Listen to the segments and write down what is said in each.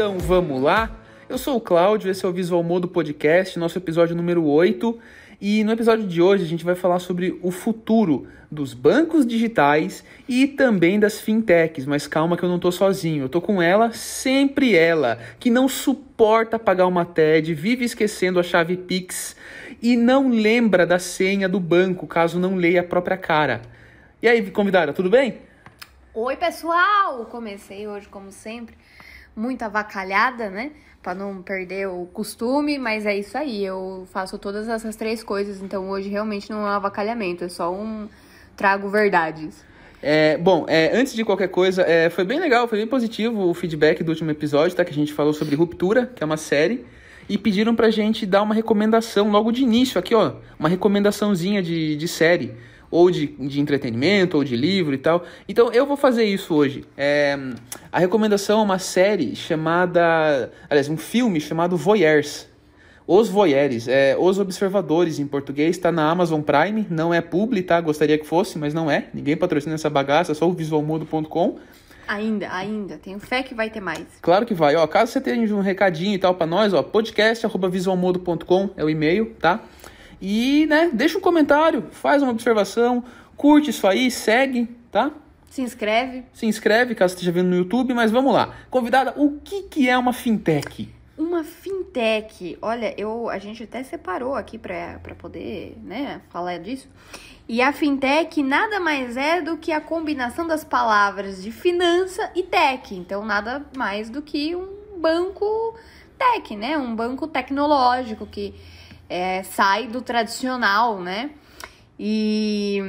Então vamos lá. Eu sou o Cláudio, esse é o Visual Modo Podcast, nosso episódio número 8. E no episódio de hoje a gente vai falar sobre o futuro dos bancos digitais e também das fintechs. Mas calma que eu não tô sozinho, eu tô com ela, sempre ela, que não suporta pagar uma TED, vive esquecendo a chave Pix e não lembra da senha do banco caso não leia a própria cara. E aí, convidada, tudo bem? Oi, pessoal! Comecei hoje, como sempre, muito avacalhada, né? Pra não perder o costume, mas é isso aí. Eu faço todas essas três coisas, então hoje realmente não é um avacalhamento, é só um trago verdades. É, bom, é, antes de qualquer coisa, é, foi bem legal, foi bem positivo o feedback do último episódio, tá? Que a gente falou sobre Ruptura, que é uma série, e pediram pra gente dar uma recomendação logo de início aqui, ó. Uma recomendaçãozinha de, de série ou de, de entretenimento, ou de livro e tal. Então eu vou fazer isso hoje. É, a recomendação é uma série chamada. Aliás, um filme chamado Voyeurs. Os Voyeurs, é, Os Observadores em português, está na Amazon Prime, não é publi, tá? Gostaria que fosse, mas não é. Ninguém patrocina essa bagaça, só o visualmudo.com. Ainda, ainda. Tenho fé que vai ter mais. Claro que vai. Ó, caso você tenha um recadinho e tal para nós, ó, podcast@visualmodo.com é o e-mail, tá? E, né, deixa um comentário, faz uma observação, curte isso aí, segue, tá? Se inscreve. Se inscreve caso esteja vendo no YouTube, mas vamos lá. Convidada, o que, que é uma fintech? Uma fintech. Olha, eu, a gente até separou aqui para poder né, falar disso. E a fintech nada mais é do que a combinação das palavras de finança e tech. Então, nada mais do que um banco tech, né? Um banco tecnológico que é, sai do tradicional, né? E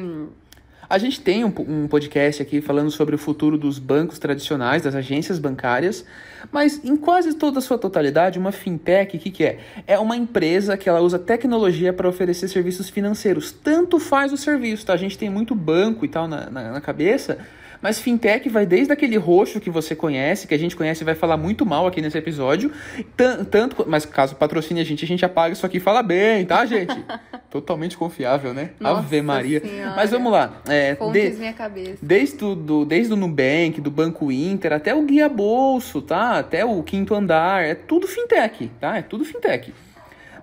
A gente tem um, um podcast aqui falando sobre o futuro dos bancos tradicionais, das agências bancárias, mas em quase toda a sua totalidade, uma fintech, o que, que é? É uma empresa que ela usa tecnologia para oferecer serviços financeiros. Tanto faz o serviço, tá? A gente tem muito banco e tal na, na, na cabeça, mas fintech vai desde aquele roxo que você conhece, que a gente conhece e vai falar muito mal aqui nesse episódio. tan- Tanto, mas caso patrocine a gente, a gente apaga isso aqui e fala bem, tá, gente? Totalmente confiável, né? Nossa Ave Maria. Senhora. Mas vamos lá. É, fontes de- minha cabeça. Desde o, do, desde o Nubank, do Banco Inter, até o Guia Bolso, tá? Até o Quinto Andar, é tudo fintech, tá? É tudo fintech.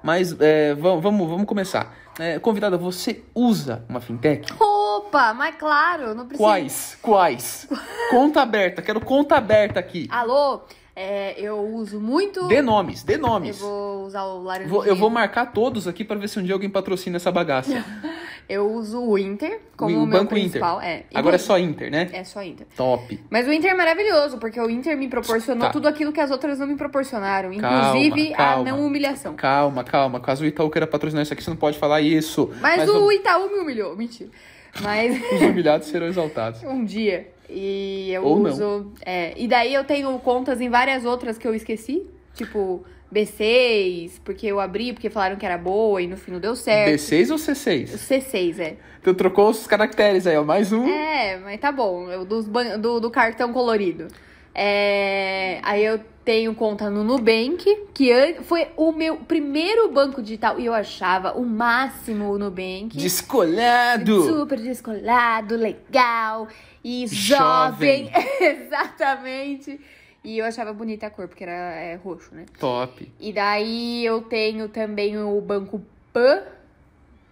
Mas é, vamos, vamos, vamos começar. É, convidada, você usa uma fintech? Opa, mas claro, não precisa. Quais? Quais? conta aberta, quero conta aberta aqui. Alô, é, eu uso muito. Dê nomes, dê Eu nomes. vou usar o. Vou- eu vou marcar todos aqui para ver se um dia alguém patrocina essa bagaça. Eu uso o Inter como O o meu Banco Inter. principal. É. E Agora é só Inter, né? É só Inter. Top. Mas o Inter é maravilhoso, porque o Inter me proporcionou Tá. tudo aquilo que as outras não me proporcionaram. Calma, Inclusive calma. a não humilhação. Calma, calma. Caso o Itaú queira patrocinar isso aqui, você não pode falar isso. Mas, o vamos- Itaú me humilhou, mentira. Mas os humilhados serão exaltados. um dia. E eu Ou não. uso. é, e daí eu tenho contas em várias outras que eu esqueci. Tipo, B6, porque eu abri, porque falaram que era boa e no fim não deu certo. D6 ou C6? C6, é. Tu trocou os caracteres aí, ó. Mais um. É, mas tá bom. Eu, dos do, do cartão colorido. É, aí eu tenho conta no Nubank, que foi o meu primeiro banco digital. E eu achava o máximo o Nubank. Descolhado! Super descolado, legal e Jovem. jovem. Exatamente. E eu achava bonita a cor, porque era é, roxo, né? Top. E daí eu tenho também o Banco Pan,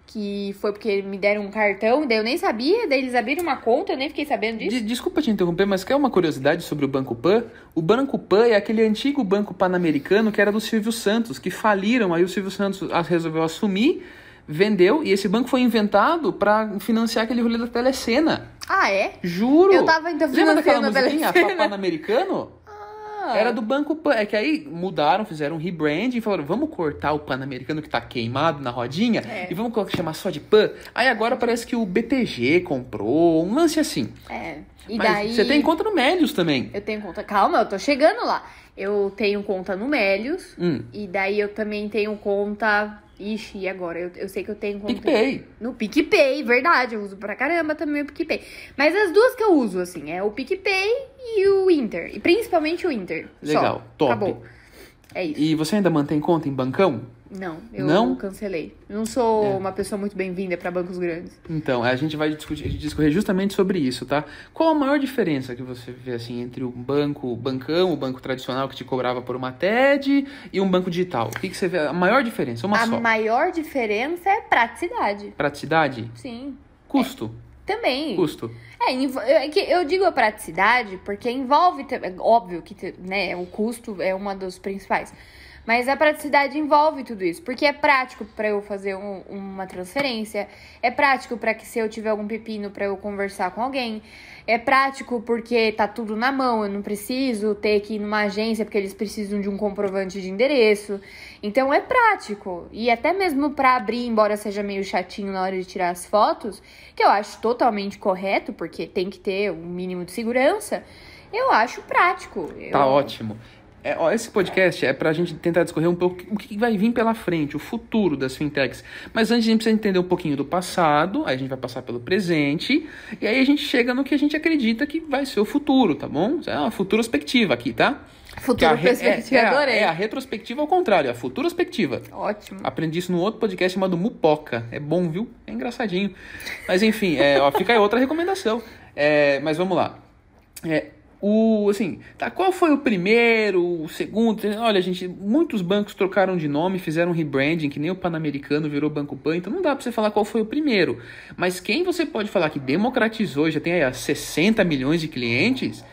que foi porque me deram um cartão, daí eu nem sabia, daí eles abriram uma conta, eu nem fiquei sabendo disso. De- desculpa te interromper, mas quer uma curiosidade sobre o Banco Pan? O Banco Pan é aquele antigo banco pan-americano que era do Silvio Santos, que faliram, aí o Silvio Santos resolveu assumir, vendeu, e esse banco foi inventado para financiar aquele rolê da telecena. Ah, é? Juro! Eu tava então Lembra daquela financiando a musiquinha. Pan-Americano? Era do Banco Pan. É que aí mudaram, fizeram um rebranding e falaram: vamos cortar o Pan-Americano que tá queimado na rodinha É. e vamos chamar só de Pan. Aí agora parece que o BTG comprou, um lance assim. É. E Mas daí. você tem conta no Melios também. Eu tenho conta. Calma, eu tô chegando lá. Eu tenho conta no Melios. Hum. E daí eu também tenho conta. Ixi, e agora? Eu, eu sei que eu tenho conta. PicPay. No PicPay, verdade. Eu uso pra caramba também o PicPay. Mas as duas que eu uso, assim, é o PicPay e o Inter. E principalmente o Inter. Só. Legal, top. Acabou. É isso. E você ainda mantém conta em bancão? Não, eu Não? cancelei. Eu não sou É. uma pessoa muito bem-vinda pra bancos grandes. Então, a gente vai discutir, discorrer justamente sobre isso, tá? Qual a maior diferença que você vê, assim, entre o banco, bancão, o banco tradicional que te cobrava por uma TED e um banco digital? O que, que você vê? A maior diferença, uma a só. maior diferença é praticidade. Praticidade? Sim. Custo. Também. Custo. É, é que eu digo a praticidade porque envolve, é óbvio que né, o custo é uma dos principais. Mas a praticidade envolve tudo isso, porque é prático para eu fazer um- uma transferência, é prático para que se eu tiver algum pepino para eu conversar com alguém, é prático porque tá tudo na mão, eu não preciso ter que ir numa agência porque eles precisam de um comprovante de endereço. Então é prático. E até mesmo para abrir, embora seja meio chatinho na hora de tirar as fotos, que eu acho totalmente correto, porque tem que ter um mínimo de segurança, eu acho prático. Tá Eu- ótimo. É, ó, esse podcast é pra gente tentar discorrer um pouco o que vai vir pela frente, o futuro das fintechs. Mas antes a gente precisa entender um pouquinho do passado, aí a gente vai passar pelo presente, e aí a gente chega no que a gente acredita que vai ser o futuro, tá bom? É uma futurospectiva aqui, tá? Futuro a perspectiva, é, é, a- adorei. é a retrospectiva ao contrário, é a futurospectiva. Ótimo. Aprendi isso num outro podcast chamado Mupoca. É bom, viu? É engraçadinho. Mas enfim, é, ó, fica aí outra recomendação. É, mas vamos lá. É, o, assim, tá, qual foi o primeiro, o segundo? Olha, gente, muitos bancos trocaram de nome, fizeram rebranding, que nem o Pan-Americano virou Banco Pan, então não dá pra você falar qual foi o primeiro. Mas quem você pode falar que democratizou, já tem aí ó, 60 milhões de clientes,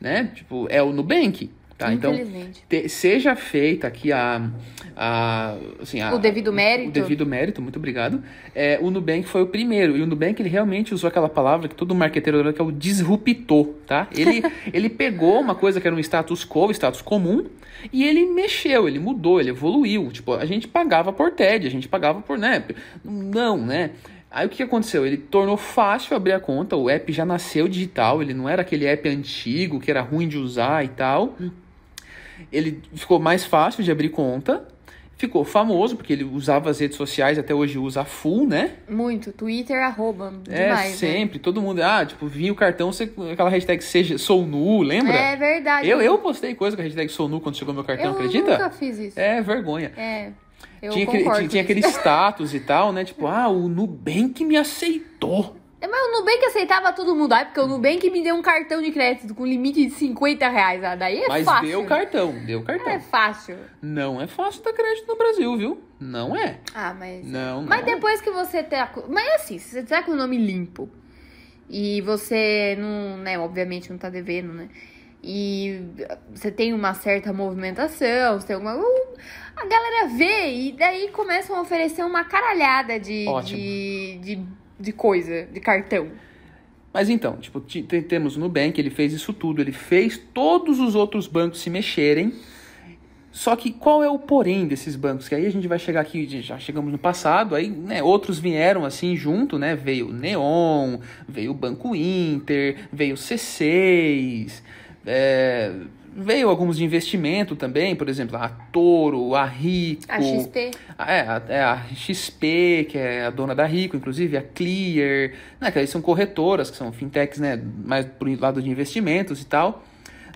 né? Tipo, é o Nubank. Tá? Então, te- seja feita aqui a, a, assim, a- O devido mérito. O devido mérito, muito obrigado. É, o Nubank foi o primeiro. E o Nubank, ele realmente usou aquela palavra que todo marqueteiro adora, que é o disruptor, tá? Ele, ele pegou uma coisa que era um status quo, status comum, e ele mexeu, ele mudou, ele evoluiu. Tipo, a gente pagava por TED, a gente pagava por, né? Não, né? Aí o que que aconteceu? Ele tornou fácil abrir a conta, o app já nasceu digital, ele não era aquele app antigo que era ruim de usar e tal. Ele ficou mais fácil de abrir conta, ficou famoso porque ele usava as redes sociais, até hoje usa full, né? Muito. Twitter arroba. é, Demais, né? sempre, todo mundo, ah, tipo, vinha o cartão, você, aquela hashtag seja, sou nu, lembra? É verdade. eu, eu postei coisa com a hashtag sou nu quando chegou meu cartão, Eu acredita? nunca fiz isso. É, vergonha. É. Eu tinha aquele, tinha, tinha aquele status e tal, né? Tipo, ah, o Nubank me aceitou. É, Mas o Nubank aceitava todo mundo. Ah, porque o Nubank me deu um cartão de crédito com limite de 50 reais. Ah, daí é Mas fácil. deu cartão, deu cartão. É fácil. Não é fácil dar crédito no Brasil, viu? Não é. Ah, mas. Não, Mas não. depois que você tá. Mas assim, se você tá com o nome limpo e você não, né, obviamente não tá devendo, né? E você tem uma certa movimentação, você tem alguma. uh, a galera vê e daí começam a oferecer uma caralhada de, Ótimo. de, de, de coisa, de cartão. Mas então, tipo, ti- te- temos o Nubank, ele fez isso tudo, ele fez todos os outros bancos se mexerem. Só que qual é o porém desses bancos? Que aí a gente vai chegar aqui, já chegamos no passado, aí né, outros vieram assim junto, né? Veio o Neon, veio o Banco Inter, veio o C6, é, veio alguns de investimento também, por exemplo, a Toro, a Rico. A XP. Ah, É, a, é a XP, que é a dona da Rico, inclusive, a Clear, né, que aí são corretoras, que são fintechs, né, mais pro lado de investimentos e tal.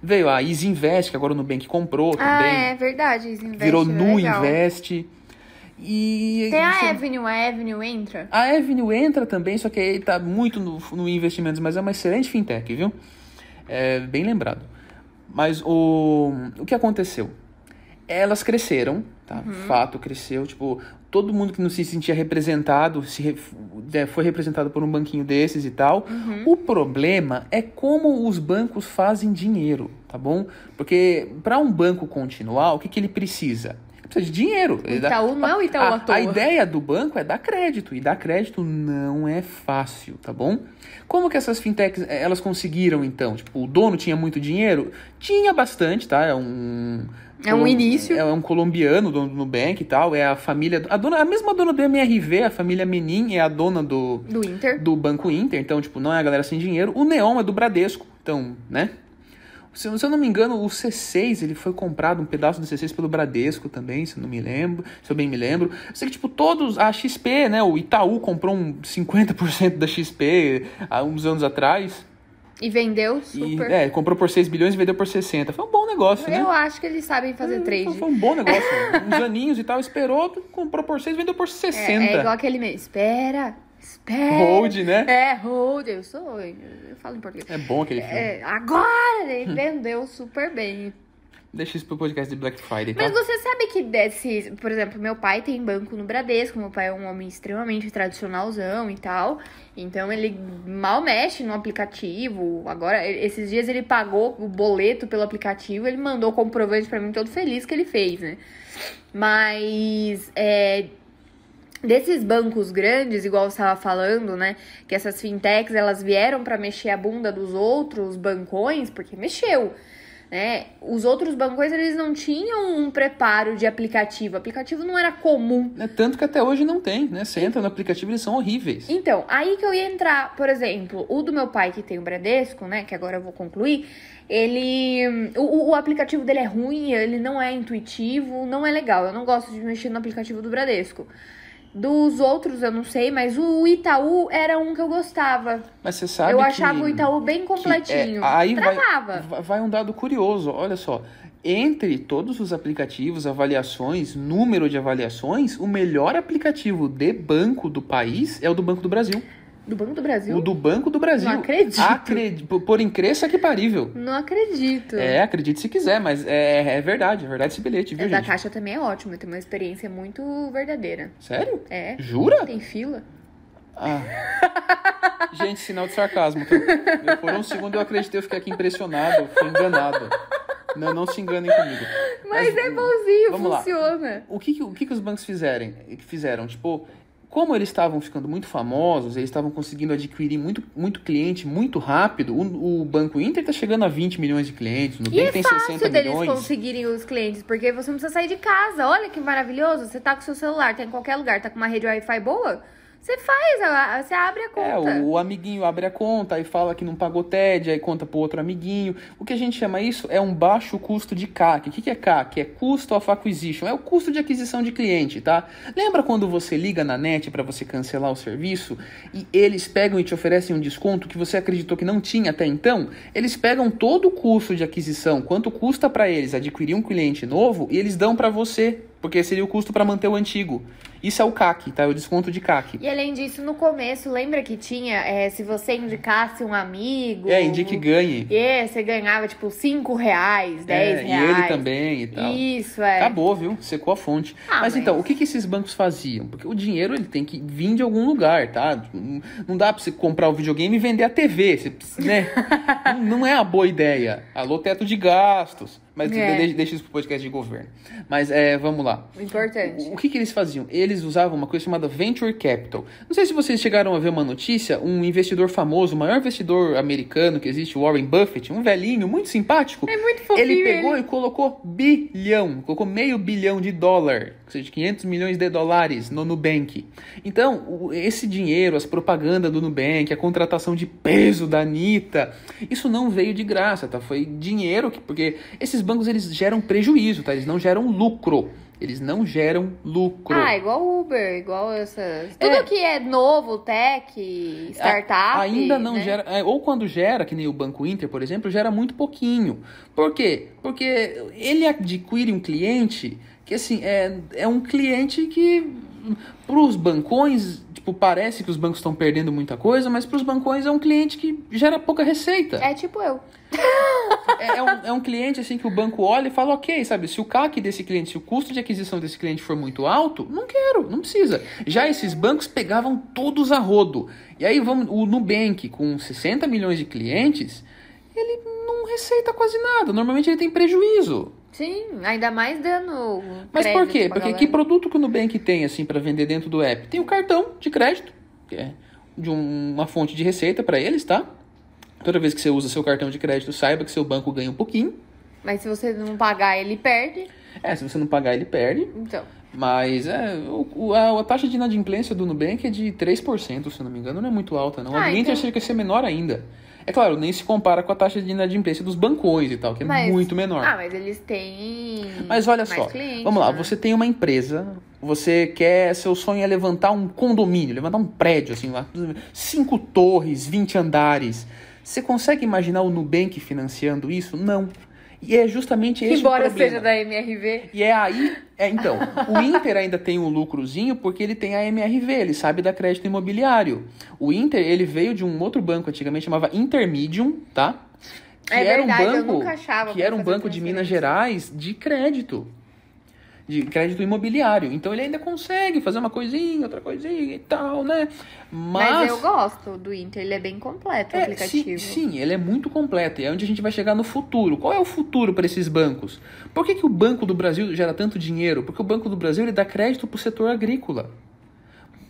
Veio a Easy Invest, que agora o Nubank comprou Ah, também. é verdade. Easy Invest virou é Nu. Invest. E Tem a Avenue, a Avenue entra. a Avenue entra também, só que aí tá muito no, no investimentos, mas é uma excelente fintech, viu? É, bem lembrado. Mas o, o que aconteceu? Elas cresceram, tá? Fato, cresceu. Tipo, todo mundo que não se sentia representado se re- né, foi representado por um banquinho desses e tal. O problema é como os bancos fazem dinheiro, tá bom? Porque para um banco continuar, o que, que ele precisa? Precisa de dinheiro. O Ele dá- Itaú não é o Itaú a, à toa. a ideia do banco é dar crédito, e dar crédito não é fácil, tá bom? Como que essas fintechs, eh, elas conseguiram então? Tipo, o dono tinha muito dinheiro? Tinha bastante, tá? É um... É um início. É um colombiano, dono do Nubank e tal, é a família... A, dona, a mesma dona do MRV, a família Menin, é a dona do, Do Inter. do Banco Inter, então, tipo, não é a galera sem dinheiro. O Neon é do Bradesco, então, né? Se, eu não me engano, o C6, ele foi comprado, um pedaço do C6 pelo Bradesco também, se eu não me lembro, se eu bem me lembro. Eu sei que, tipo, todos, a XP, né, o Itaú comprou um 50% da XP há uns anos atrás. E vendeu E, super. é, comprou por 6 bilhões e vendeu por 60. Foi um bom negócio, né? Eu acho que eles sabem fazer trade. Foi um bom negócio. Uns aninhos e tal, esperou, comprou por 6 vendeu por 60. É, é igual aquele mesmo. Espera, espera. Hold, né? É, hold. Eu sou. Eu falo em português. É bom aquele filme. É, agora ele vendeu super bem. Deixa isso pro podcast de Black Friday, tá? Mas você sabe que desse, por exemplo, meu pai tem banco no Bradesco, meu pai é um homem extremamente tradicionalzão e tal. Então ele mal mexe no aplicativo. Agora, esses dias ele pagou o boleto pelo aplicativo, ele mandou o comprovante pra mim todo feliz que ele fez, né? Mas é, desses bancos grandes, igual você estava falando, né? Que essas fintechs elas vieram para mexer a bunda dos outros bancões, porque mexeu. Né? Os outros bancões eles não tinham um preparo de aplicativo. O aplicativo não era comum. É Tanto que até hoje não tem, né? Você entra no aplicativo eles são horríveis. Então, aí que eu ia entrar, por exemplo, o do meu pai que tem o Bradesco, né? Que agora eu vou concluir. Ele. O, o aplicativo dele é ruim, ele não é intuitivo, não é legal. Eu não gosto de mexer no aplicativo do Bradesco. Dos outros eu não sei, mas o Itaú era um que eu gostava. Mas você sabe eu que... achava o Itaú bem que, completinho. é, aí Travava. vai- vai um dado curioso, olha só. Entre todos os aplicativos, avaliações, número de avaliações, o melhor aplicativo de banco do país é o do Banco do Brasil. Do Banco do Brasil? O do Banco do Brasil. Não acredito. Acredi- por- incrível que parível. Não acredito. É, acredite se quiser, mas é, é verdade, é verdade esse bilhete, viu, É, da gente? Caixa também é ótimo, tem uma experiência muito verdadeira. Sério? É. Jura? Tem fila. Ah. Gente, sinal de sarcasmo. tá? Eu, por um segundo eu acreditei, eu fiquei aqui impressionado, fui enganado. Não, não se enganem comigo. Mas, é bonzinho, vamos lá. funciona. O que, que- o que, que os bancos fizerem, fizeram? Tipo, como eles estavam ficando muito famosos, eles estavam conseguindo adquirir muito, muito cliente muito rápido, o, o Banco Inter tá chegando a 20 milhões de clientes, no E é Nubank tem fácil 60 deles milhões. conseguirem os clientes, porque você não precisa sair de casa. Olha que maravilhoso. Você tá com seu celular, tá em qualquer lugar, tá com uma rede Wi-Fi boa. Você faz, a- a- você abre a É, conta. o, o amiguinho abre a conta e fala que não pagou TED, aí conta pro outro amiguinho. O que a gente chama isso é um baixo custo de CAC. O que, que é CAC? É Cost of Acquisition, é o custo de aquisição de cliente, tá? Lembra quando você liga na net para você cancelar o serviço e eles pegam e te oferecem um desconto que você acreditou que não tinha até então? Eles pegam todo o custo de aquisição, quanto custa para eles adquirir um cliente novo e eles dão para você, porque seria o custo para manter o antigo. Isso é o CAC, tá? É o desconto de CAC. E além disso, no começo, lembra que tinha, é, se você indicasse um amigo... É, indique e ganhe. É, você ganhava, tipo, 5 reais, 10 É, reais. E ele também e tal. Isso, é. Acabou, viu? Secou a fonte. Ah, mas, mas- então, o que, que esses bancos faziam? Porque o dinheiro ele tem que vir de algum lugar, tá? Não- dá pra você comprar o videogame e vender a TV, você, né? não, não é a boa ideia. Alô, teto de gastos. Mas É. deixa, deixa isso pro podcast de governo. Mas é, vamos lá. Importante. O que, que eles faziam? Eles usavam uma coisa chamada Venture Capital. Não sei se vocês chegaram a ver uma notícia, um investidor famoso, o maior investidor americano que existe, Warren Buffett, um velhinho muito simpático. É muito fofinho Ele pegou ele. e colocou bilhão, colocou meio bilhão de dólar, ou seja, 500 milhões de dólares no Nubank. Então, esse dinheiro, as propagandas do Nubank, a contratação de peso da Anitta, isso não veio de graça, tá? Foi dinheiro, que, porque esses bancos eles geram prejuízo, tá? Eles não geram lucro. Eles não geram lucro. Ah, igual Uber, igual essas. É. Tudo que é novo, tech, startup. Ainda não né? gera. é, ou quando gera, que nem o Banco Inter, por exemplo, gera muito pouquinho. Por quê? Porque ele adquire um cliente que, assim, é, é um cliente que, para os bancões, tipo, parece que os bancos estão perdendo muita coisa, mas para os bancões é um cliente que gera pouca receita. É tipo eu. É, é um, é um cliente assim que o banco olha e fala, ok, sabe, se o CAC desse cliente, se o custo de aquisição desse cliente for muito alto, não quero, não precisa. Já esses bancos pegavam todos a rodo. E aí vamos, o Nubank, com 60 milhões de clientes, ele não receita quase nada. Normalmente ele tem prejuízo. Sim, ainda mais dando. Mas por quê? Porque galera. que produto que o Nubank tem assim para vender dentro do app? Tem o cartão de crédito, que é de um- uma fonte de receita para eles, tá? Toda vez que você usa seu cartão de crédito, saiba que seu banco ganha um pouquinho. Mas se você não pagar, ele perde. É, se você não pagar, ele perde. Então. Mas é, o- a, a taxa de inadimplência do Nubank é de 3%, se eu não me engano, não é muito alta, não. A Ah, do Inter então- ia ser menor ainda. É claro, nem se compara com a taxa de inadimplência dos bancões e tal, que é Mas- muito menor. Ah, mas eles têm. Mas olha só, clientes, vamos lá, né? você tem uma empresa, você quer, seu sonho é levantar um condomínio, levantar um prédio, assim, lá, cinco torres, 20 andares. Você consegue imaginar o Nubank financiando isso? Não. E é justamente esse Embora o problema. seja da MRV. E é aí, é, então, o Inter ainda tem um lucrozinho porque ele tem a MRV, ele sabe dar crédito imobiliário. O Inter, ele veio de um outro banco antigamente chamava Intermedium, tá? Que É era verdade, um eu banco, nunca achava que era um banco de Minas. Gerais de crédito. De crédito imobiliário. Então ele ainda consegue fazer uma coisinha, outra coisinha e tal, né? Mas, Mas, eu gosto do Inter, ele é bem completo o é, aplicativo. sim, sim, ele é muito completo. E é onde a gente vai chegar no futuro. Qual é o futuro para esses bancos? Por que, que o Banco do Brasil gera tanto dinheiro? Porque o Banco do Brasil ele dá crédito para o setor agrícola.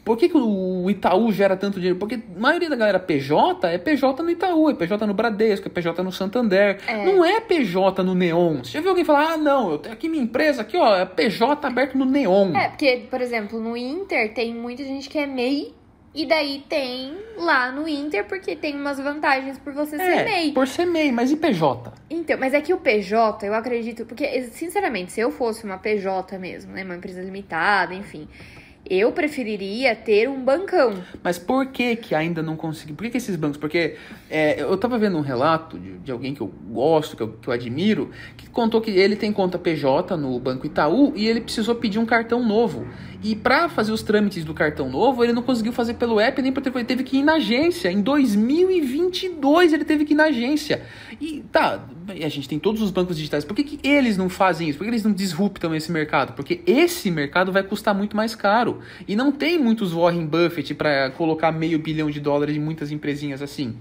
Por que, que o Itaú gera tanto dinheiro? Porque a maioria da galera PJ é PJ no Itaú, é PJ no Bradesco, é PJ no Santander. É. Não é PJ no Neon. Você já viu alguém falar, ah, não, eu tenho aqui minha empresa, aqui, ó, é PJ aberto no Neon. É, porque, por exemplo, no Inter tem muita gente que é MEI. E daí tem lá no Inter, porque tem umas vantagens por você ser MEI. por ser MEI, mas e PJ? Então, mas é que o PJ, eu acredito, porque, sinceramente, se eu fosse uma PJ mesmo, né, uma empresa limitada, enfim, eu preferiria ter um bancão. Mas por que que ainda não consegui? Por que, que esses bancos? Porque é, eu tava vendo um relato de, de alguém que eu gosto, que eu, que eu admiro, que contou que ele tem conta PJ no Banco Itaú e ele precisou pedir um cartão novo. E para fazer os trâmites do cartão novo, ele não conseguiu fazer pelo app nem porque ele teve que ir na agência. Em 2022 ele teve que ir na agência. E tá, a gente tem todos os bancos digitais. Por que, que eles não fazem isso? Por que eles não disruptam esse mercado? Porque esse mercado vai custar muito mais caro. E não tem muitos Warren Buffett para colocar meio bilhão de dólares em muitas empresinhas assim.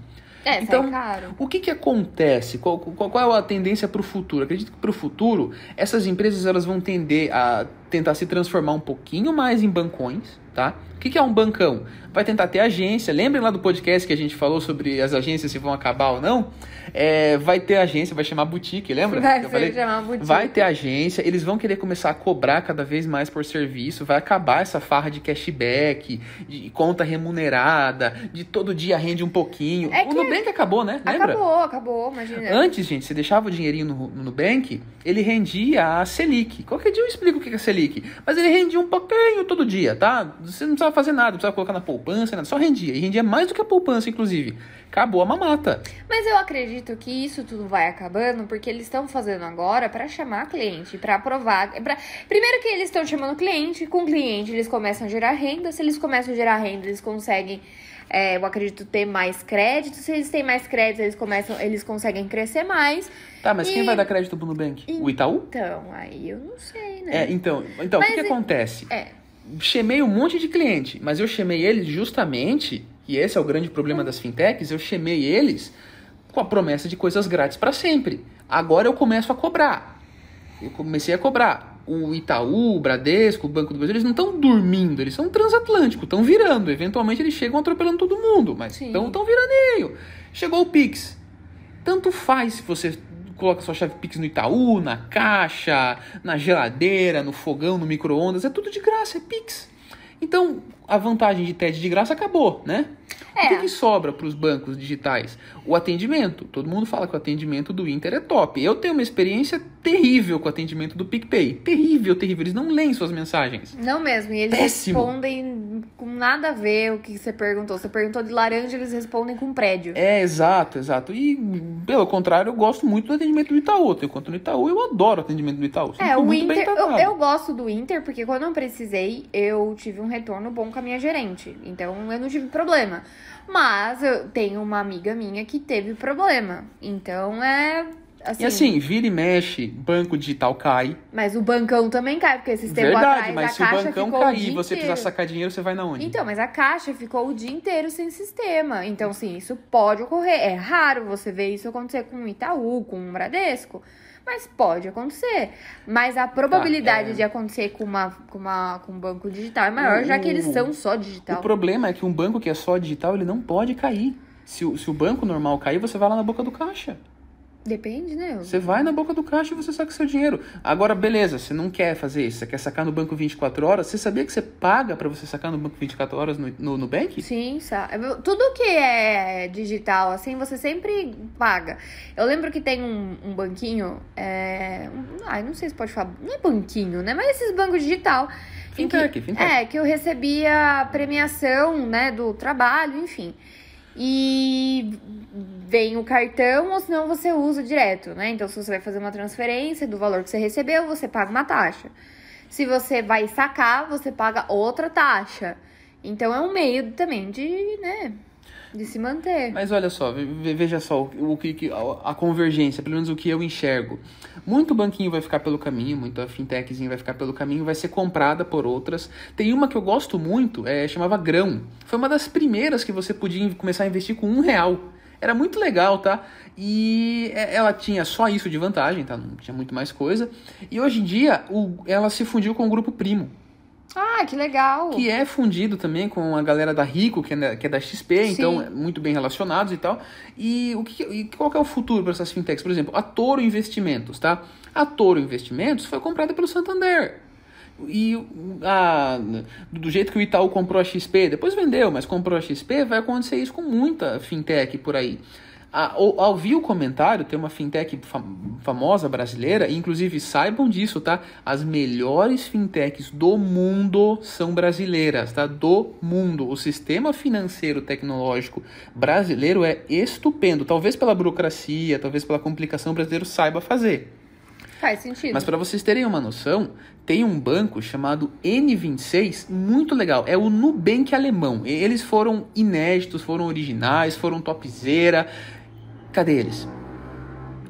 É, Então, caro. O que, que acontece? Qual, qual, qual é a tendência para o futuro? Acredito que para o futuro, essas empresas elas vão tender a tentar se transformar um pouquinho mais em bancões, tá? O que, que é um bancão? Vai tentar ter agência. Lembrem lá do podcast que a gente falou sobre as agências se vão acabar ou não? É, vai ter agência, vai chamar boutique, lembra? Vai ser falei? chamar boutique. Vai ter agência, eles vão querer começar a cobrar cada vez mais por serviço, vai acabar essa farra de cashback, de conta remunerada, de todo dia rende um pouquinho. É o que- Nubank acabou, né? Lembra? Acabou, acabou, imagina. Antes, gente, você deixava o dinheirinho no, no Nubank, ele rendia a Selic. Qualquer dia eu explico o que é Selic. Mas ele rendia um pouquinho todo dia, tá? Você não precisava fazer nada, não precisava colocar na poupança, nada, só rendia. E rendia mais do que a poupança, inclusive. Acabou a mamata. Mas eu acredito que isso tudo vai acabando porque eles estão fazendo agora pra chamar cliente, pra aprovar. Pra... Primeiro que eles estão chamando cliente, com cliente eles começam a gerar renda. Se eles começam a gerar renda, eles conseguem, é, eu acredito, ter mais crédito. Se eles têm mais crédito, eles começam, eles conseguem crescer mais. Tá, mas quem E- vai dar crédito pro Nubank? O Itaú? Então, aí eu não sei, É, né? então, então o que, que acontece? É. Chamei um monte de cliente, mas eu chamei eles justamente, e esse é o grande problema das fintechs, eu chamei eles com a promessa de coisas grátis para sempre. Agora eu começo a cobrar. Eu comecei a cobrar. O Itaú, o Bradesco, o Banco do Brasil, eles não estão dormindo, eles são transatlânticos, estão virando. Eventualmente eles chegam atropelando todo mundo, mas estão tão viraneio. Chegou o Pix. Tanto faz se você coloca sua chave Pix no Itaú, na caixa, na geladeira, no fogão, no micro-ondas, é tudo de graça, é Pix. Então, a vantagem de TED de graça acabou, né? O que, É. que sobra para os bancos digitais? O atendimento. Todo mundo fala que o atendimento do Inter é top. Eu tenho uma experiência terrível com o atendimento do PicPay. Terrível, terrível. Eles não leem suas mensagens. Não mesmo, e eles Péssimo. respondem com nada a ver o que você perguntou. Você perguntou de laranja, eles respondem com prédio. É, exato, exato. E, pelo contrário, eu gosto muito do atendimento do Itaú. Eu conta no Itaú eu adoro o atendimento do Itaú. Sempre É, o Inter, eu, eu gosto do Inter porque quando eu precisei, eu tive um retorno bom com a minha gerente. Então eu não tive problema. Mas eu tenho uma amiga minha que teve problema. Então é. Assim, E assim, vira e mexe, banco digital cai. Mas o bancão também cai, porque esses tempos Verdade, atrás mas a se o caixa bancão o cair dia e você precisar sacar dinheiro, você vai na onde? Então, mas a caixa ficou o dia inteiro sem sistema. Então, assim, isso pode ocorrer. É raro você ver isso acontecer com o Itaú, com o Bradesco. Mas pode acontecer. Mas a probabilidade Tá, é. de acontecer com, uma, com, uma, com um banco digital é maior, já que eles O- são só O digital. problema é que um banco que é só digital, ele não pode cair. Se o, se o banco normal cair, você vai lá na boca do caixa. Depende, né? Você vai na boca do caixa e você saca seu dinheiro. Agora, beleza, você não quer fazer isso, você quer sacar no banco 24 horas. Você sabia que você paga pra você sacar no banco 24 horas no, no Nubank? Sim, sa- tudo que é digital, assim, você sempre paga. Eu lembro que tem um, um banquinho, é... ai, não sei se pode falar, não é banquinho, né? Mas esses bancos digital. em que- Fintech, fintech. É, que eu recebia premiação, né, do trabalho, enfim. E vem o cartão ou senão você usa direto, né? Então, se você vai fazer uma transferência do valor que você recebeu, você paga uma taxa. Se você vai sacar, você paga outra taxa. Então, é um meio também de, né, de se manter. Mas olha só, veja só o que a convergência, pelo menos o que eu enxergo. Muito banquinho vai ficar pelo caminho, muita fintechzinha vai ficar pelo caminho, vai ser comprada por outras. Tem uma que eu gosto muito, é, chamava Grão. Foi uma das primeiras que você podia começar a investir com um real. Era muito legal, tá? E é, ela tinha só isso de vantagem, tá? Não tinha muito mais coisa. E hoje em dia, o, ela se fundiu com o Grupo Primo. Ah, que legal! Que é fundido também com a galera da Rico, que é da, que é da XP, Sim. então é muito bem relacionados e tal. E, o que, e qual que é o futuro para essas fintechs? Por exemplo, a Toro Investimentos, tá? A Toro Investimentos foi comprada pelo Santander. E a, do jeito que o Itaú comprou a XP, depois vendeu, mas comprou a XP, vai acontecer isso com muita fintech por aí. Ao, ao o comentário, tem uma fintech famosa brasileira, e inclusive saibam disso, tá? As melhores fintechs do mundo são brasileiras, tá? Do mundo. O sistema financeiro tecnológico brasileiro é estupendo. Talvez pela burocracia, talvez pela complicação, o brasileiro saiba fazer. Faz sentido. Mas para vocês terem uma noção, tem um banco chamado N26, muito legal. É o Nubank alemão. Eles foram inéditos, foram originais, foram topzera. Cadê eles?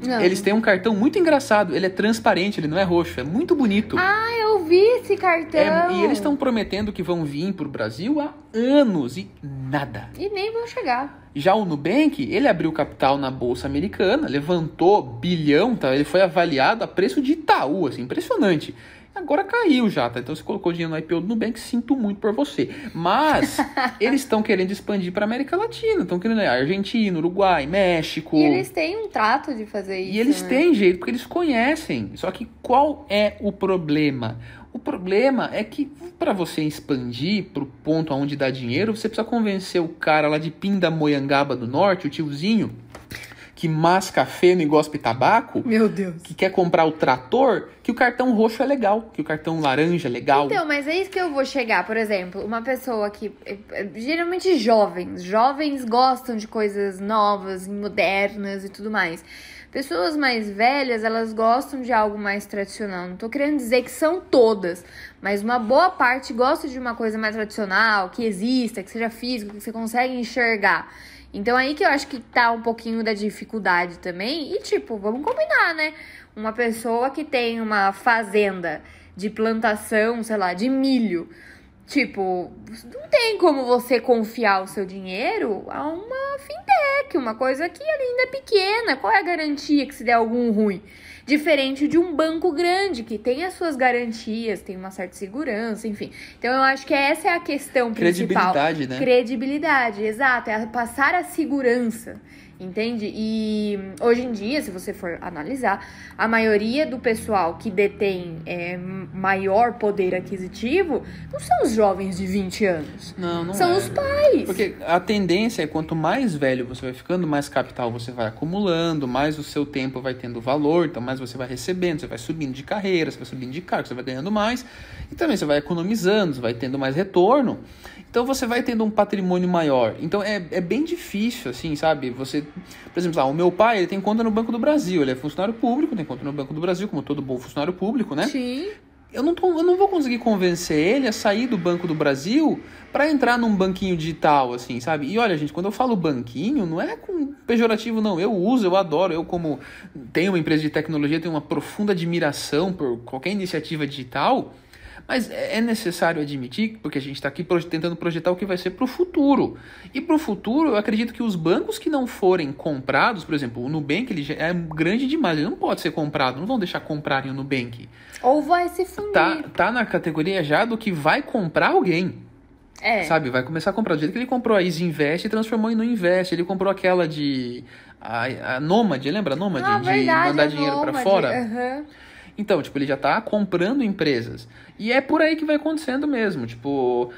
Não. Eles têm um cartão muito engraçado. Ele é transparente, ele não é roxo. É muito bonito. Ah, eu vi esse cartão. É, e eles estão prometendo que vão vir pro Brasil há anos e nada. E nem vão chegar. Já o Nubank, ele abriu capital na Bolsa Americana, levantou bilhão, tá? Ele foi avaliado a preço de Itaú, assim, impressionante. Agora caiu já, tá? Então você colocou dinheiro no IPO do Nubank, sinto muito por você. Mas eles estão querendo expandir para América Latina, estão querendo né, Argentina, Uruguai, México. E eles têm um trato de fazer isso. E eles né? têm jeito, porque eles conhecem. Só que qual é o problema? O problema é que para você expandir para o ponto onde dá dinheiro, você precisa convencer o cara lá de Pindamonhangaba do Norte, o tiozinho, que masca feno e gospe tabaco. Meu Deus. Que quer comprar o trator, que o cartão roxo é legal, que o cartão laranja é legal. Então, mas é isso que eu vou chegar. Por exemplo, uma pessoa que. É, é, geralmente jovens. Jovens gostam de coisas novas, modernas e tudo mais. Pessoas mais velhas, elas gostam de algo mais tradicional. Não tô querendo dizer que são todas, mas uma boa parte gosta de uma coisa mais tradicional, que exista, que seja físico, que você consegue enxergar. Então aí que eu acho que tá um pouquinho da dificuldade também. E tipo, vamos combinar, né? Uma pessoa que tem uma fazenda de plantação, sei lá, de milho. Tipo, não tem como você confiar o seu dinheiro a uma fintech, uma coisa que ainda é pequena. Qual é a garantia que se der algum ruim? Diferente de um banco grande, que tem as suas garantias, tem uma certa segurança, enfim. Então eu acho que essa é a questão principal. Credibilidade, né? Credibilidade, exato. É passar a segurança. Entende? E hoje em dia, se você for analisar, a maioria do pessoal que detém é, maior poder aquisitivo não são os jovens de 20 anos. Não, não São é. os pais. Porque a tendência é quanto mais velho você vai ficando, mais capital você vai acumulando, mais o seu tempo vai tendo valor, então mais você vai recebendo, você vai subindo de carreira, você vai subindo de cargo, você vai ganhando mais, e também você vai economizando, você vai tendo mais retorno. Então você vai tendo um patrimônio maior. Então é, é bem difícil, assim, sabe? Você, por exemplo, ah, o meu pai ele tem conta no Banco do Brasil, ele é funcionário público, tem conta no Banco do Brasil, como todo bom funcionário público, né? Sim. Eu não, tô, eu não vou conseguir convencer ele a sair do Banco do Brasil para entrar num banquinho digital, assim, sabe? E olha, gente, quando eu falo banquinho, não é com pejorativo, não. Eu uso, eu adoro. Eu, como tenho uma empresa de tecnologia, tenho uma profunda admiração por qualquer iniciativa digital. Mas é, é necessário admitir, porque a gente está aqui tentando projetar o que vai ser para o futuro. E para o futuro, eu acredito que os bancos que não forem comprados, por exemplo, o Nubank ele é grande demais, ele não pode ser comprado, não vão deixar comprarem o Nubank. Ou vai se fundir. Tá, tá na categoria já do que vai comprar alguém. É. Sabe, vai começar a comprar. Do jeito que ele comprou a Easy Invest e transformou em no Invest. Ele comprou aquela de. A, a Nômade, lembra a Nômade? Ah, de verdade, mandar dinheiro para fora. Uhum. Então, tipo, ele já está comprando empresas. E é por aí que vai acontecendo mesmo. Tipo,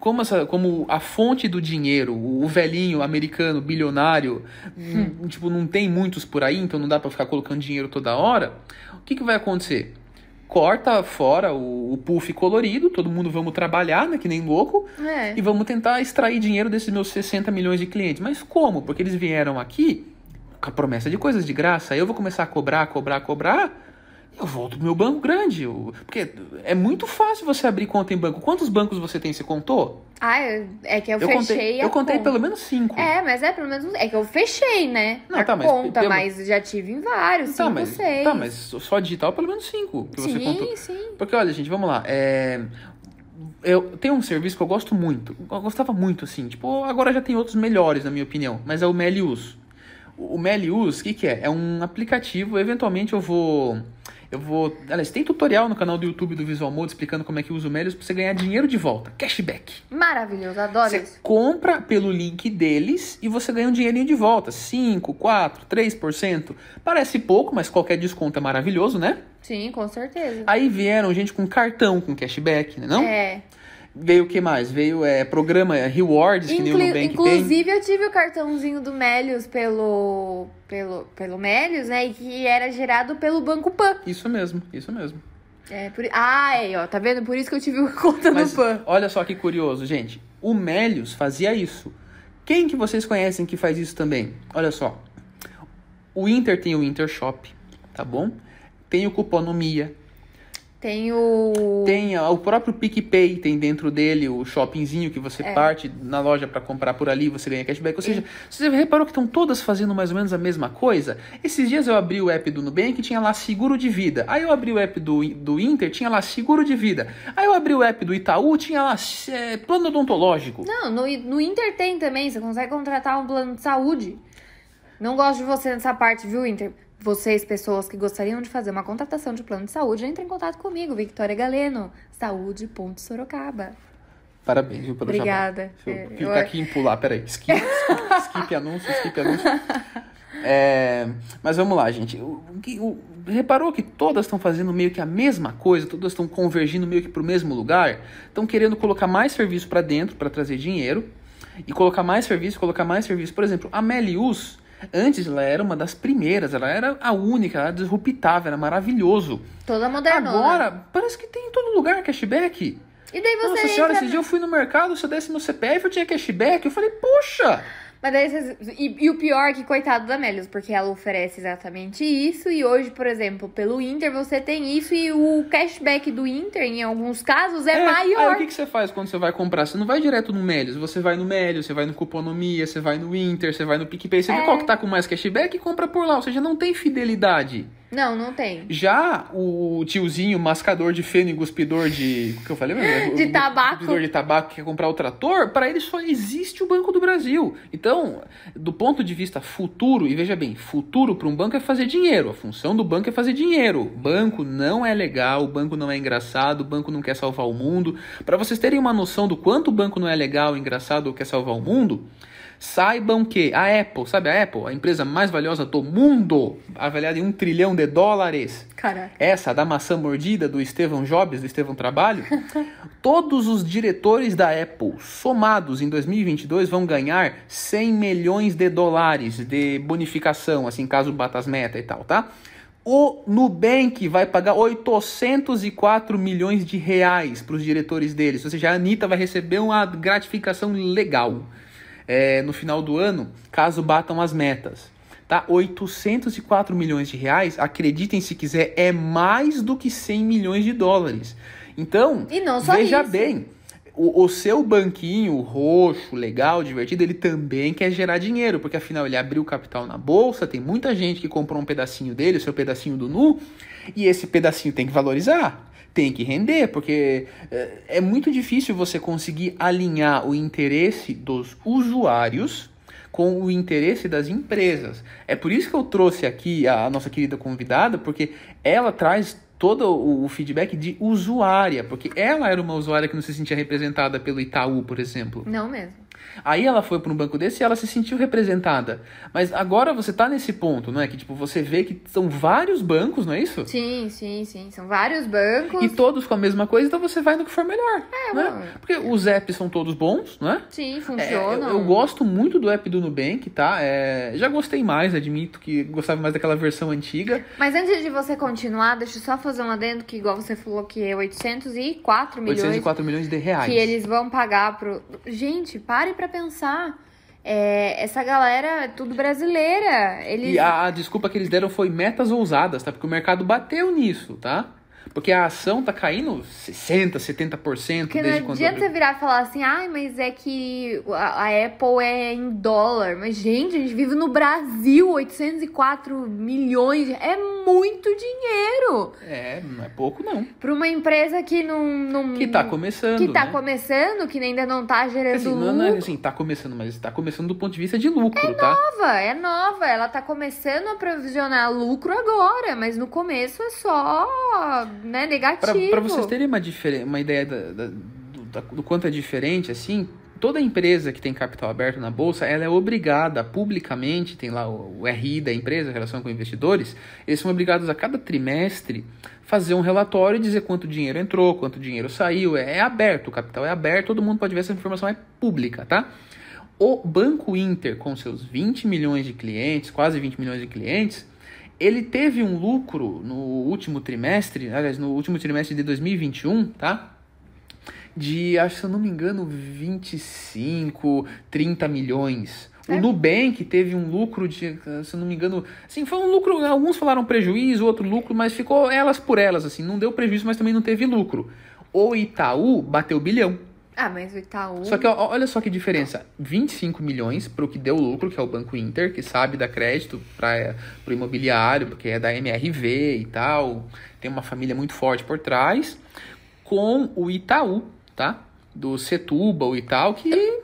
como, essa, como a fonte do dinheiro, o velhinho americano, bilionário, hum. tipo, não tem muitos por aí, então não dá para ficar colocando dinheiro toda hora. O que, que vai acontecer? corta fora o, o puff colorido, todo mundo vamos trabalhar, né, que nem louco, É. e vamos tentar extrair dinheiro desses meus 60 milhões de clientes. Mas como? Porque eles vieram aqui com a promessa de coisas de graça. Aí eu vou começar a cobrar, cobrar, cobrar. Eu volto pro meu banco grande. Eu- Porque é muito fácil você abrir conta em banco. Quantos bancos você tem? Você contou? Ah, eu- é que eu, Eu fechei contei, a eu contei conta. pelo menos cinco. É, mas é pelo menos. É que eu fechei, né? Não, a tá, mas conta, pelo- mas já tive em vários, Tá, cinco, mas, seis. tá, mas só digital pelo menos cinco que você sim, contou. sim. Porque olha, gente, vamos lá. É... Eu tenho um serviço que eu gosto muito. Eu gostava muito, assim. Tipo, agora já tem outros melhores, na minha opinião. Mas é o Melius. O Melius, o que, que é? É um aplicativo. Eventualmente eu vou. Eu vou. Aliás, tem tutorial no canal do YouTube do Visual Mode explicando como é que usa o Melius pra você ganhar dinheiro de volta. Cashback. Maravilhoso, adoro Você isso. compra pelo link deles e você ganha um dinheirinho de volta. 5, 4, 3%. Parece pouco, mas qualquer desconto é maravilhoso, né? Sim, com certeza. Aí vieram gente com cartão, com cashback, né? Não? É. Veio o que mais? Veio é, programa é, Rewards, que nem o Nubank tem. inclusive, eu tive o cartãozinho do Melius pelo, pelo, pelo Melius, né? E que era gerado pelo Banco Pan. Isso mesmo, isso mesmo. É, por... Ah, aí, ó, tá vendo? Por isso que eu tive conta Mas no Pan. olha só que curioso, gente. O Melius fazia isso. Quem que vocês conhecem que faz isso também? Olha só. O Inter tem o Inter Shop, tá bom? Tem o Cuponomia. Tem o. Tem a- o próprio PicPay, tem dentro dele o shoppingzinho que você É. parte na loja pra comprar por ali, você ganha cashback. Ou seja, você reparou que estão todas fazendo mais ou menos a mesma coisa? Esses dias eu abri o app do Nubank e tinha lá seguro de vida. Aí eu abri o app do, do Inter, tinha lá seguro de vida. Aí eu abri o app do Itaú, tinha lá é, plano odontológico. Não, no, no Inter tem também. Você consegue contratar um plano de saúde. Não gosto de você nessa parte, viu, Inter? Vocês, pessoas que gostariam de fazer uma contratação de plano de saúde, entrem em contato comigo, Victoria Galeno, saúde.sorocaba. Parabéns, viu, pelo Obrigada. jabá. Deixa eu É, clicar eu- aqui em pular, peraí. Skip, skip, skip anúncio, skip anúncio. É, mas vamos lá, gente. O, o- reparou que todas estão fazendo meio que a mesma coisa, todas estão convergindo meio que para o mesmo lugar? Estão querendo colocar mais serviço para dentro para trazer dinheiro e colocar mais serviço, colocar mais serviço. Por exemplo, a Melius, antes ela era uma das primeiras, ela era a única, ela disruptava, era maravilhoso. Toda modernona. Agora, parece que tem em todo lugar cashback. E daí você Nossa senhora, entra... esse dia eu fui no mercado, se eu desse meu CPF, eu tinha cashback. Eu falei, poxa! Mas daí vocês... e, e o pior é que, coitado da Melius, porque ela oferece exatamente isso. E hoje, por exemplo, pelo Inter, você tem isso. E o cashback do Inter, em alguns casos, é, Aí maior. o que, que você faz quando você vai comprar? Você não vai direto no Melios, você vai no Melios, você vai no Cuponomia, você vai no Inter, você vai no PicPay, você vê É. qual que tá com mais cashback e compra por lá. Ou seja, não tem fidelidade. Não, não tem. Já o tiozinho mascador de feno e cuspidor de. O que eu falei mesmo? De tabaco. Cuspidor de tabaco que quer comprar o trator, para ele só existe o Banco do Brasil. Então, do ponto de vista futuro, e veja bem, futuro para um banco é fazer dinheiro. A função do banco é fazer dinheiro. Banco não é legal, o banco não é engraçado, o banco não quer salvar o mundo. Para vocês terem uma noção do quanto o banco não é legal, engraçado ou quer salvar o mundo, Saibam que a Apple, sabe a Apple, a empresa mais valiosa do mundo, avaliada em um trilhão de dólares, Caraca. essa da maçã mordida do Estevão Jobs, do Estevão Trabalho, todos os diretores da Apple somados em 2022 vão ganhar 100 milhões de dólares de bonificação, assim, caso bata as metas e tal, tá? O Nubank vai pagar 804 milhões de reais para os diretores deles, ou seja, a Anitta vai receber uma gratificação legal é, no final do ano, caso batam as metas. Tá? 804 milhões de reais, acreditem se quiser, é mais do que 100 milhões de dólares. Então, veja isso. bem, o, o seu banquinho roxo, legal, divertido, ele também quer gerar dinheiro, porque afinal ele abriu capital na bolsa, tem muita gente que comprou um pedacinho dele, o seu pedacinho do nu, e esse pedacinho tem que valorizar. Tem que render, porque é, é muito difícil você conseguir alinhar o interesse dos usuários com o interesse das empresas. É por isso que eu trouxe aqui a nossa querida convidada, porque ela traz todo o feedback de usuária, porque ela era uma usuária que não se sentia representada pelo Itaú, por exemplo. Não mesmo. Aí ela foi para um banco desse e ela se sentiu representada. Mas agora você tá nesse ponto, não é? Que tipo, você vê que são vários bancos, não é isso? Sim, sim, sim. São vários bancos. E todos com a mesma coisa, então você vai no que for melhor. É, né? mano. Porque os apps são todos bons, não é? Sim, É, funcionam. eu, eu gosto muito do app do Nubank, tá? É, já gostei mais, admito que gostava mais daquela versão antiga. Mas antes de você continuar, deixa eu só fazer um adendo que, igual você falou, que é 804 milhões 804 milhões de reais. que eles vão pagar pro. Gente, pare pra pensar. É, essa galera é tudo brasileira. Eles. E a, a desculpa que eles deram foi metas ousadas, tá? Porque o mercado bateu nisso, tá? Porque a ação tá caindo 60%, 70% Porque desde não quando adianta abriu. virar e falar assim, ai, mas é que a, Apple é em dólar. Mas, gente, a gente vive no Brasil, 804 milhões. É muito dinheiro. É, não é pouco não. Pra uma empresa que não. não Que tá começando, Que tá né? começando, que ainda não tá gerando Assim, não, lucro. não é assim, tá começando, mas tá começando do ponto de vista de lucro, tá? nova, é nova. Ela tá começando a provisionar lucro agora, mas no começo é só, né, negativo. pra vocês terem uma, uma ideia da- da- do, da- do quanto é diferente, assim, toda empresa que tem capital aberto na bolsa, ela é obrigada publicamente, tem lá o, o RI da empresa, relação com investidores, eles são obrigados a cada trimestre fazer um relatório e dizer quanto dinheiro entrou, quanto dinheiro saiu, é, é aberto, o capital é aberto, todo mundo pode ver essa informação é pública, tá? O Banco Inter, com seus 20 milhões de clientes, quase 20 milhões de clientes, ele teve um lucro no último trimestre, aliás, no último trimestre de 2021, tá? De, acho se eu não me engano, 25, 30 milhões. O É. Nubank teve um lucro de, se eu não me engano, assim, foi um lucro, alguns falaram prejuízo, outro lucro, mas ficou elas por elas, assim, não deu prejuízo, mas também não teve lucro. O Itaú bateu bilhão. Ah, mas o Itaú. Só que ó, olha só que diferença: 25 milhões para o que deu lucro, que é o Banco Inter, que sabe dar crédito para o imobiliário, porque é da MRV e tal, tem uma família muito forte por trás, com o Itaú, tá? Do Setúbal e tal, que,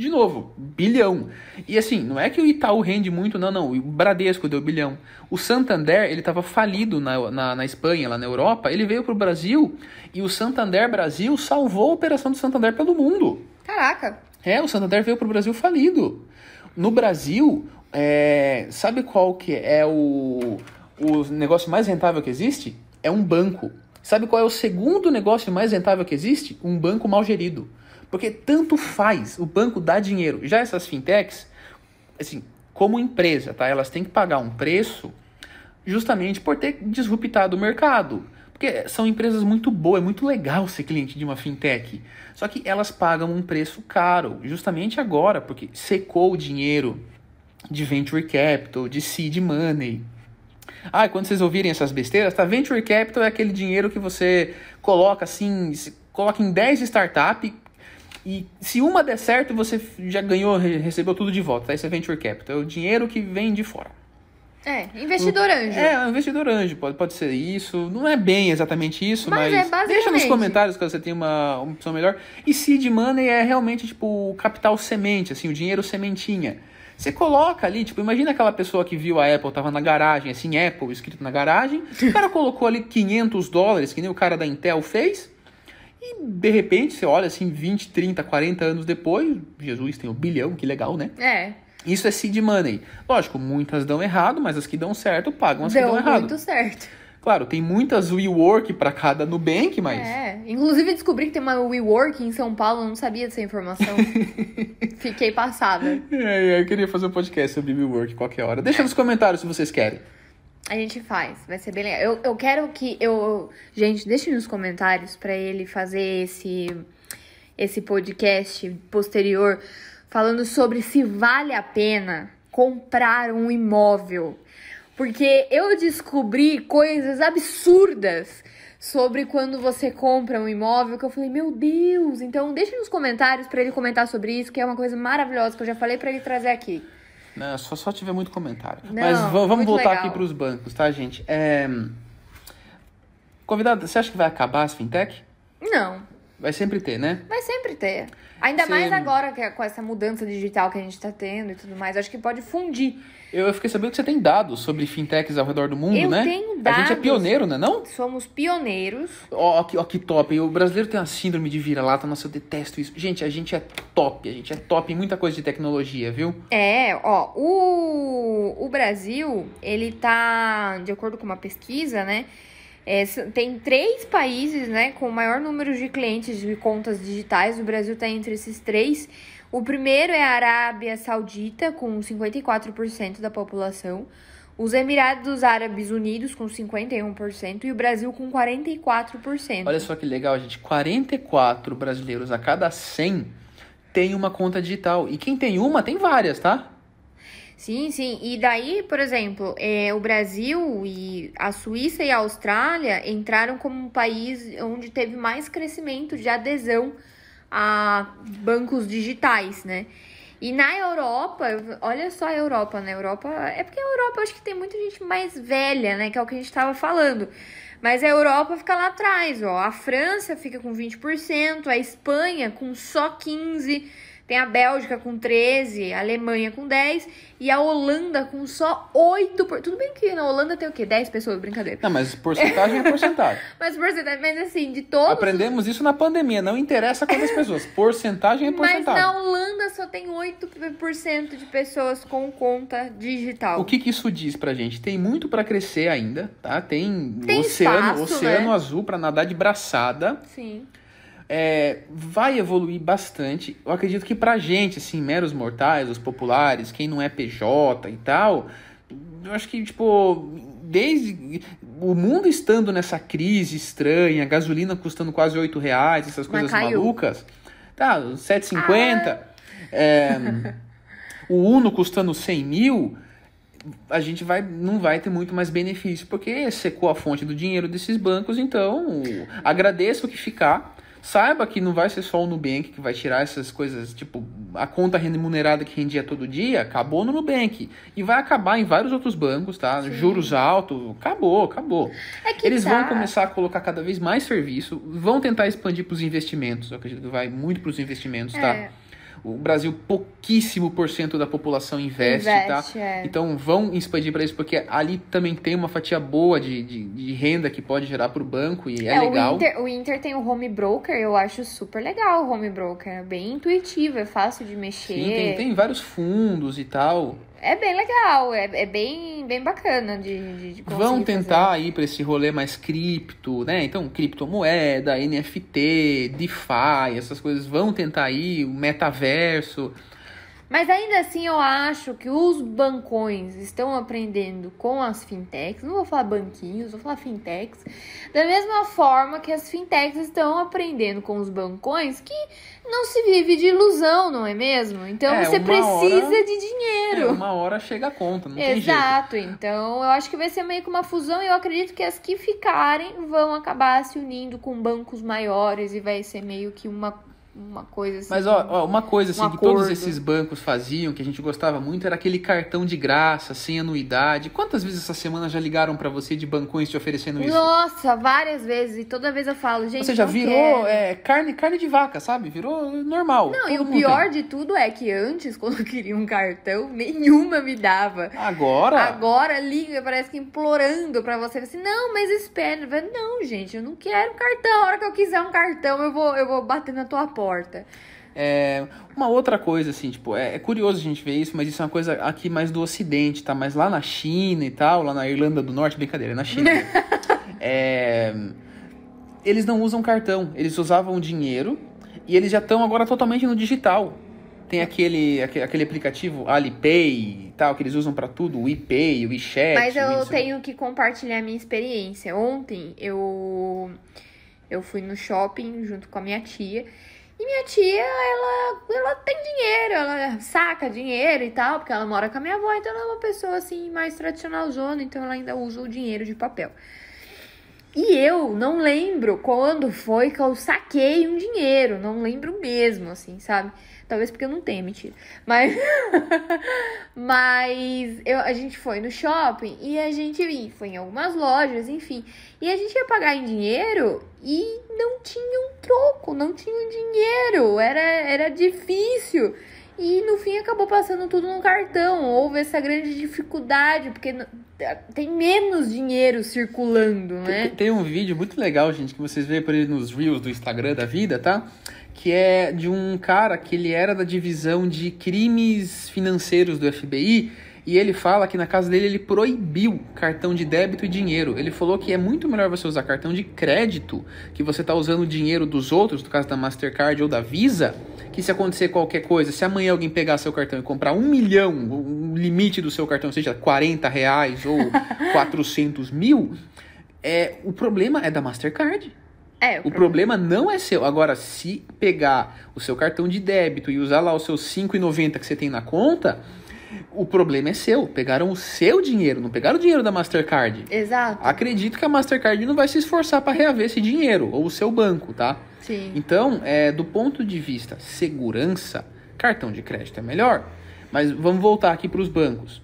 de novo, bilhão. E assim, não é que o Itaú rende muito, não, não. O Bradesco deu bilhão. O Santander, ele estava falido na, na, na Espanha, lá na Europa, ele veio para o Brasil e o Santander Brasil salvou a operação do Santander pelo mundo. Caraca. É, o Santander veio para o Brasil falido. No Brasil, é, sabe qual que é o, o negócio mais rentável que existe? É um banco. Sabe qual é o segundo negócio mais rentável que existe? Um banco mal gerido. Porque tanto faz, o banco dá dinheiro. Já essas fintechs, assim, como empresa, tá? Elas têm que pagar um preço justamente por ter disruptado o mercado. Porque são empresas muito boas, é muito legal ser cliente de uma fintech. Só que elas pagam um preço caro, justamente agora, porque secou o dinheiro de venture capital, de seed money. Ah, quando vocês ouvirem essas besteiras, tá? Venture capital é aquele dinheiro que você coloca assim, coloca em 10 startups e se uma der certo, você já ganhou, re- recebeu tudo de volta. Tá? Isso é venture capital, é o dinheiro que vem de fora. É, investidor anjo. É, investidor anjo, pode, pode ser isso. Não é bem exatamente isso, Mas mas, é basicamente. deixa nos comentários caso você tenha uma, uma opção melhor. E seed money é realmente tipo o capital semente, assim, o dinheiro sementinha. Você coloca ali, tipo, imagina aquela pessoa que viu a Apple, tava na garagem, assim, Apple escrito na garagem, o cara colocou ali 500 dólares, que nem o cara da Intel fez, e de repente você olha assim, 20, 30, 40 anos depois, Jesus tem um bilhão, que legal, né? É. Isso é seed money. Lógico, muitas dão errado, mas as que dão certo pagam as que Deu dão errado. muito certo. Claro, tem muitas WeWork para cada Nubank, mas É. Inclusive descobri que tem uma WeWork em São Paulo, não sabia dessa informação. Fiquei passada. É, eu queria fazer um podcast sobre WeWork qualquer hora. Deixa nos comentários se vocês querem. A gente faz, vai ser bem legal. Eu, eu quero que eu. Gente, deixe nos comentários pra ele fazer esse, esse podcast posterior falando sobre se vale a pena comprar um imóvel. Porque eu descobri coisas absurdas sobre quando você compra um imóvel que eu falei, meu Deus! Então deixe nos comentários pra ele comentar sobre isso, que é uma coisa maravilhosa que eu já falei pra ele trazer aqui. Não, só, só tiver muito comentário. Não, Mas va- vamos voltar legal. aqui para os bancos, tá, gente? É... Convidado, você acha que vai acabar as fintech? Não, Vai sempre ter, né? Vai sempre ter. Ainda mais agora que é com essa mudança digital que a gente tá tendo e tudo mais. Acho que pode fundir. Eu eu fiquei sabendo que você tem dados sobre fintechs ao redor do mundo, Eu né? tenho A gente é dados. pioneiro, né? Não? Somos pioneiros. Ó, ó, que, ó, que top. O brasileiro tem uma síndrome de vira-lata. Nossa, eu detesto isso. Gente, a gente é top. A gente é top em muita coisa de tecnologia, viu? É, ó, o, o Brasil, ele tá, de acordo com uma pesquisa, né? é, tem três países, né, com o maior número de clientes de contas digitais. O Brasil tá entre esses três. O primeiro é a Arábia Saudita, com 54% da população. Os Emirados Árabes Unidos, com 51%. E o Brasil, com 44%. Olha só que legal, gente. 44 brasileiros a cada 100 tem uma conta digital. E quem tem uma, tem várias, tá? Sim, sim. E daí, por exemplo, é, o Brasil e a Suíça e a Austrália entraram como um país onde teve mais crescimento de adesão a bancos digitais, né? E na Europa, olha só a Europa, na Europa, é porque a Europa eu acho que tem muita gente mais velha, né? Que é o que a gente estava falando. Mas a Europa fica lá atrás, ó. A França fica com 20%, a Espanha com só 15%. Tem a Bélgica com 13, a Alemanha com 10 e a Holanda com só 8. Por... Tudo bem que na Holanda tem o quê? 10 pessoas, brincadeira. Não, mas porcentagem é porcentagem. Mas porcentagem, mas assim, de todos. Aprendemos isso na pandemia. Não interessa quantas pessoas. Porcentagem é Mas porcentagem. na Holanda só tem 8% de pessoas com conta digital. O que, que isso diz pra gente? Tem muito pra crescer ainda, tá? Tem, Tem oceano, espaço, oceano né? azul pra nadar de braçada. Sim. É, vai evoluir bastante. Eu acredito que pra gente, assim, meros mortais, os populares, quem não é PJ e tal, eu acho que, tipo, desde o mundo estando nessa crise estranha, gasolina custando quase 8 reais, essas coisas malucas, tá, 7,50, é, o Uno custando 100 mil, a gente vai, não vai ter muito mais benefício, porque secou a fonte do dinheiro desses bancos, então agradeça o que ficar. Saiba que não vai ser só o Nubank que vai tirar essas coisas, tipo, a conta remunerada que rendia todo dia, acabou no Nubank. E vai acabar em vários outros bancos, tá? Sim. Juros altos, acabou, acabou. É que Eles tá. vão começar a colocar cada vez mais serviço, vão tentar expandir para os investimentos. Eu acredito que vai muito para os investimentos, tá? É, O Brasil, pouquíssimo por cento da população investe, tá? investe, é. Então vão expandir para isso, porque ali também tem uma fatia boa de, de, de renda que pode gerar para o banco e é, legal. O Inter, o Inter tem o home broker, eu acho super legal o home broker. É bem intuitivo, é fácil de mexer. Sim, tem, tem vários fundos e tal. É bem legal, é, é bem, bem bacana de, de, Vão tentar fazer. ir para esse rolê mais cripto, né? Então, criptomoeda, NFT, DeFi, essas coisas vão tentar ir, o metaverso. Mas ainda assim, eu acho que os bancões estão aprendendo com as fintechs. Não vou falar banquinhos, vou falar fintechs. Da mesma forma que as fintechs estão aprendendo com os bancões, que não se vive de ilusão, não é mesmo? Então É, você precisa hora- de É, dinheiro. uma hora chega a conta, não tem jeito. Exato, então eu acho que vai ser meio que uma fusão e eu acredito que as que ficarem vão acabar se unindo com bancos maiores e vai ser meio que uma, uma coisa assim. Mas ó, ó, uma coisa assim Um que todos acordo. esses bancos faziam, que a gente gostava muito, era aquele cartão de graça, sem anuidade. Quantas vezes essa semana já ligaram pra você de bancões te oferecendo isso? Nossa, várias vezes. E toda vez eu falo, gente. Você já não virou é, carne, carne de vaca, sabe? Virou normal. Não, e o pior tem. de tudo é que antes, quando eu queria um cartão, nenhuma me dava. Agora, Agora liga, parece que implorando pra você. Assim, não, mas espera. Não, gente, eu não quero um cartão. A hora que eu quiser um cartão, eu vou, eu vou bater na tua porta. É, uma outra coisa, assim, tipo, é, é curioso a gente ver isso, mas isso é uma coisa aqui mais do ocidente, tá? Mas lá na China e tal, lá na Irlanda do Norte, brincadeira, é na China. é, eles não usam cartão, eles usavam dinheiro e eles já estão agora totalmente no digital. Tem aquele, aque- aquele aplicativo Alipay e tal, que eles usam pra tudo, o iPay, o WeChat. Mas eu Wix- tenho que compartilhar a minha experiência. Ontem eu eu fui no shopping junto com a minha tia. E minha tia, ela, ela tem dinheiro, ela saca dinheiro e tal, porque ela mora com a minha avó, então ela é uma pessoa assim mais tradicional zona, então ela ainda usa o dinheiro de papel. E eu não lembro quando foi que eu saquei um dinheiro, não lembro mesmo, assim, sabe? Talvez porque eu não tenha, mentira. Mas, mas eu, a gente foi no shopping e a gente foi em algumas lojas, enfim. E a gente ia pagar em dinheiro e não tinha um troco, não tinha um dinheiro. Era, era difícil. E no fim acabou passando tudo no cartão. Houve essa grande dificuldade, porque tem menos dinheiro circulando, né? Tem, tem um vídeo muito legal, gente, que vocês veem por aí nos Reels do Instagram da vida, tá? Que é de um cara que ele era da divisão de crimes financeiros do FBI e ele fala que na casa dele ele proibiu cartão de débito e dinheiro. Ele falou que é muito melhor você usar cartão de crédito, que você está usando o dinheiro dos outros, no caso da Mastercard ou da Visa, que se acontecer qualquer coisa, se amanhã alguém pegar seu cartão e comprar um milhão, o limite do seu cartão seja 40 reais ou 400 mil, é, o problema é da Mastercard. É, o, o problema. problema não é seu. Agora, se pegar o seu cartão de débito e usar lá os seus 5,90 que você tem na conta, o problema é seu. Pegaram o seu dinheiro, não pegaram o dinheiro da Mastercard. Exato. Acredito que a Mastercard não vai se esforçar para reaver esse dinheiro, ou o seu banco, tá? Sim. Então, é, do ponto de vista segurança, cartão de crédito é melhor. Mas vamos voltar aqui para os bancos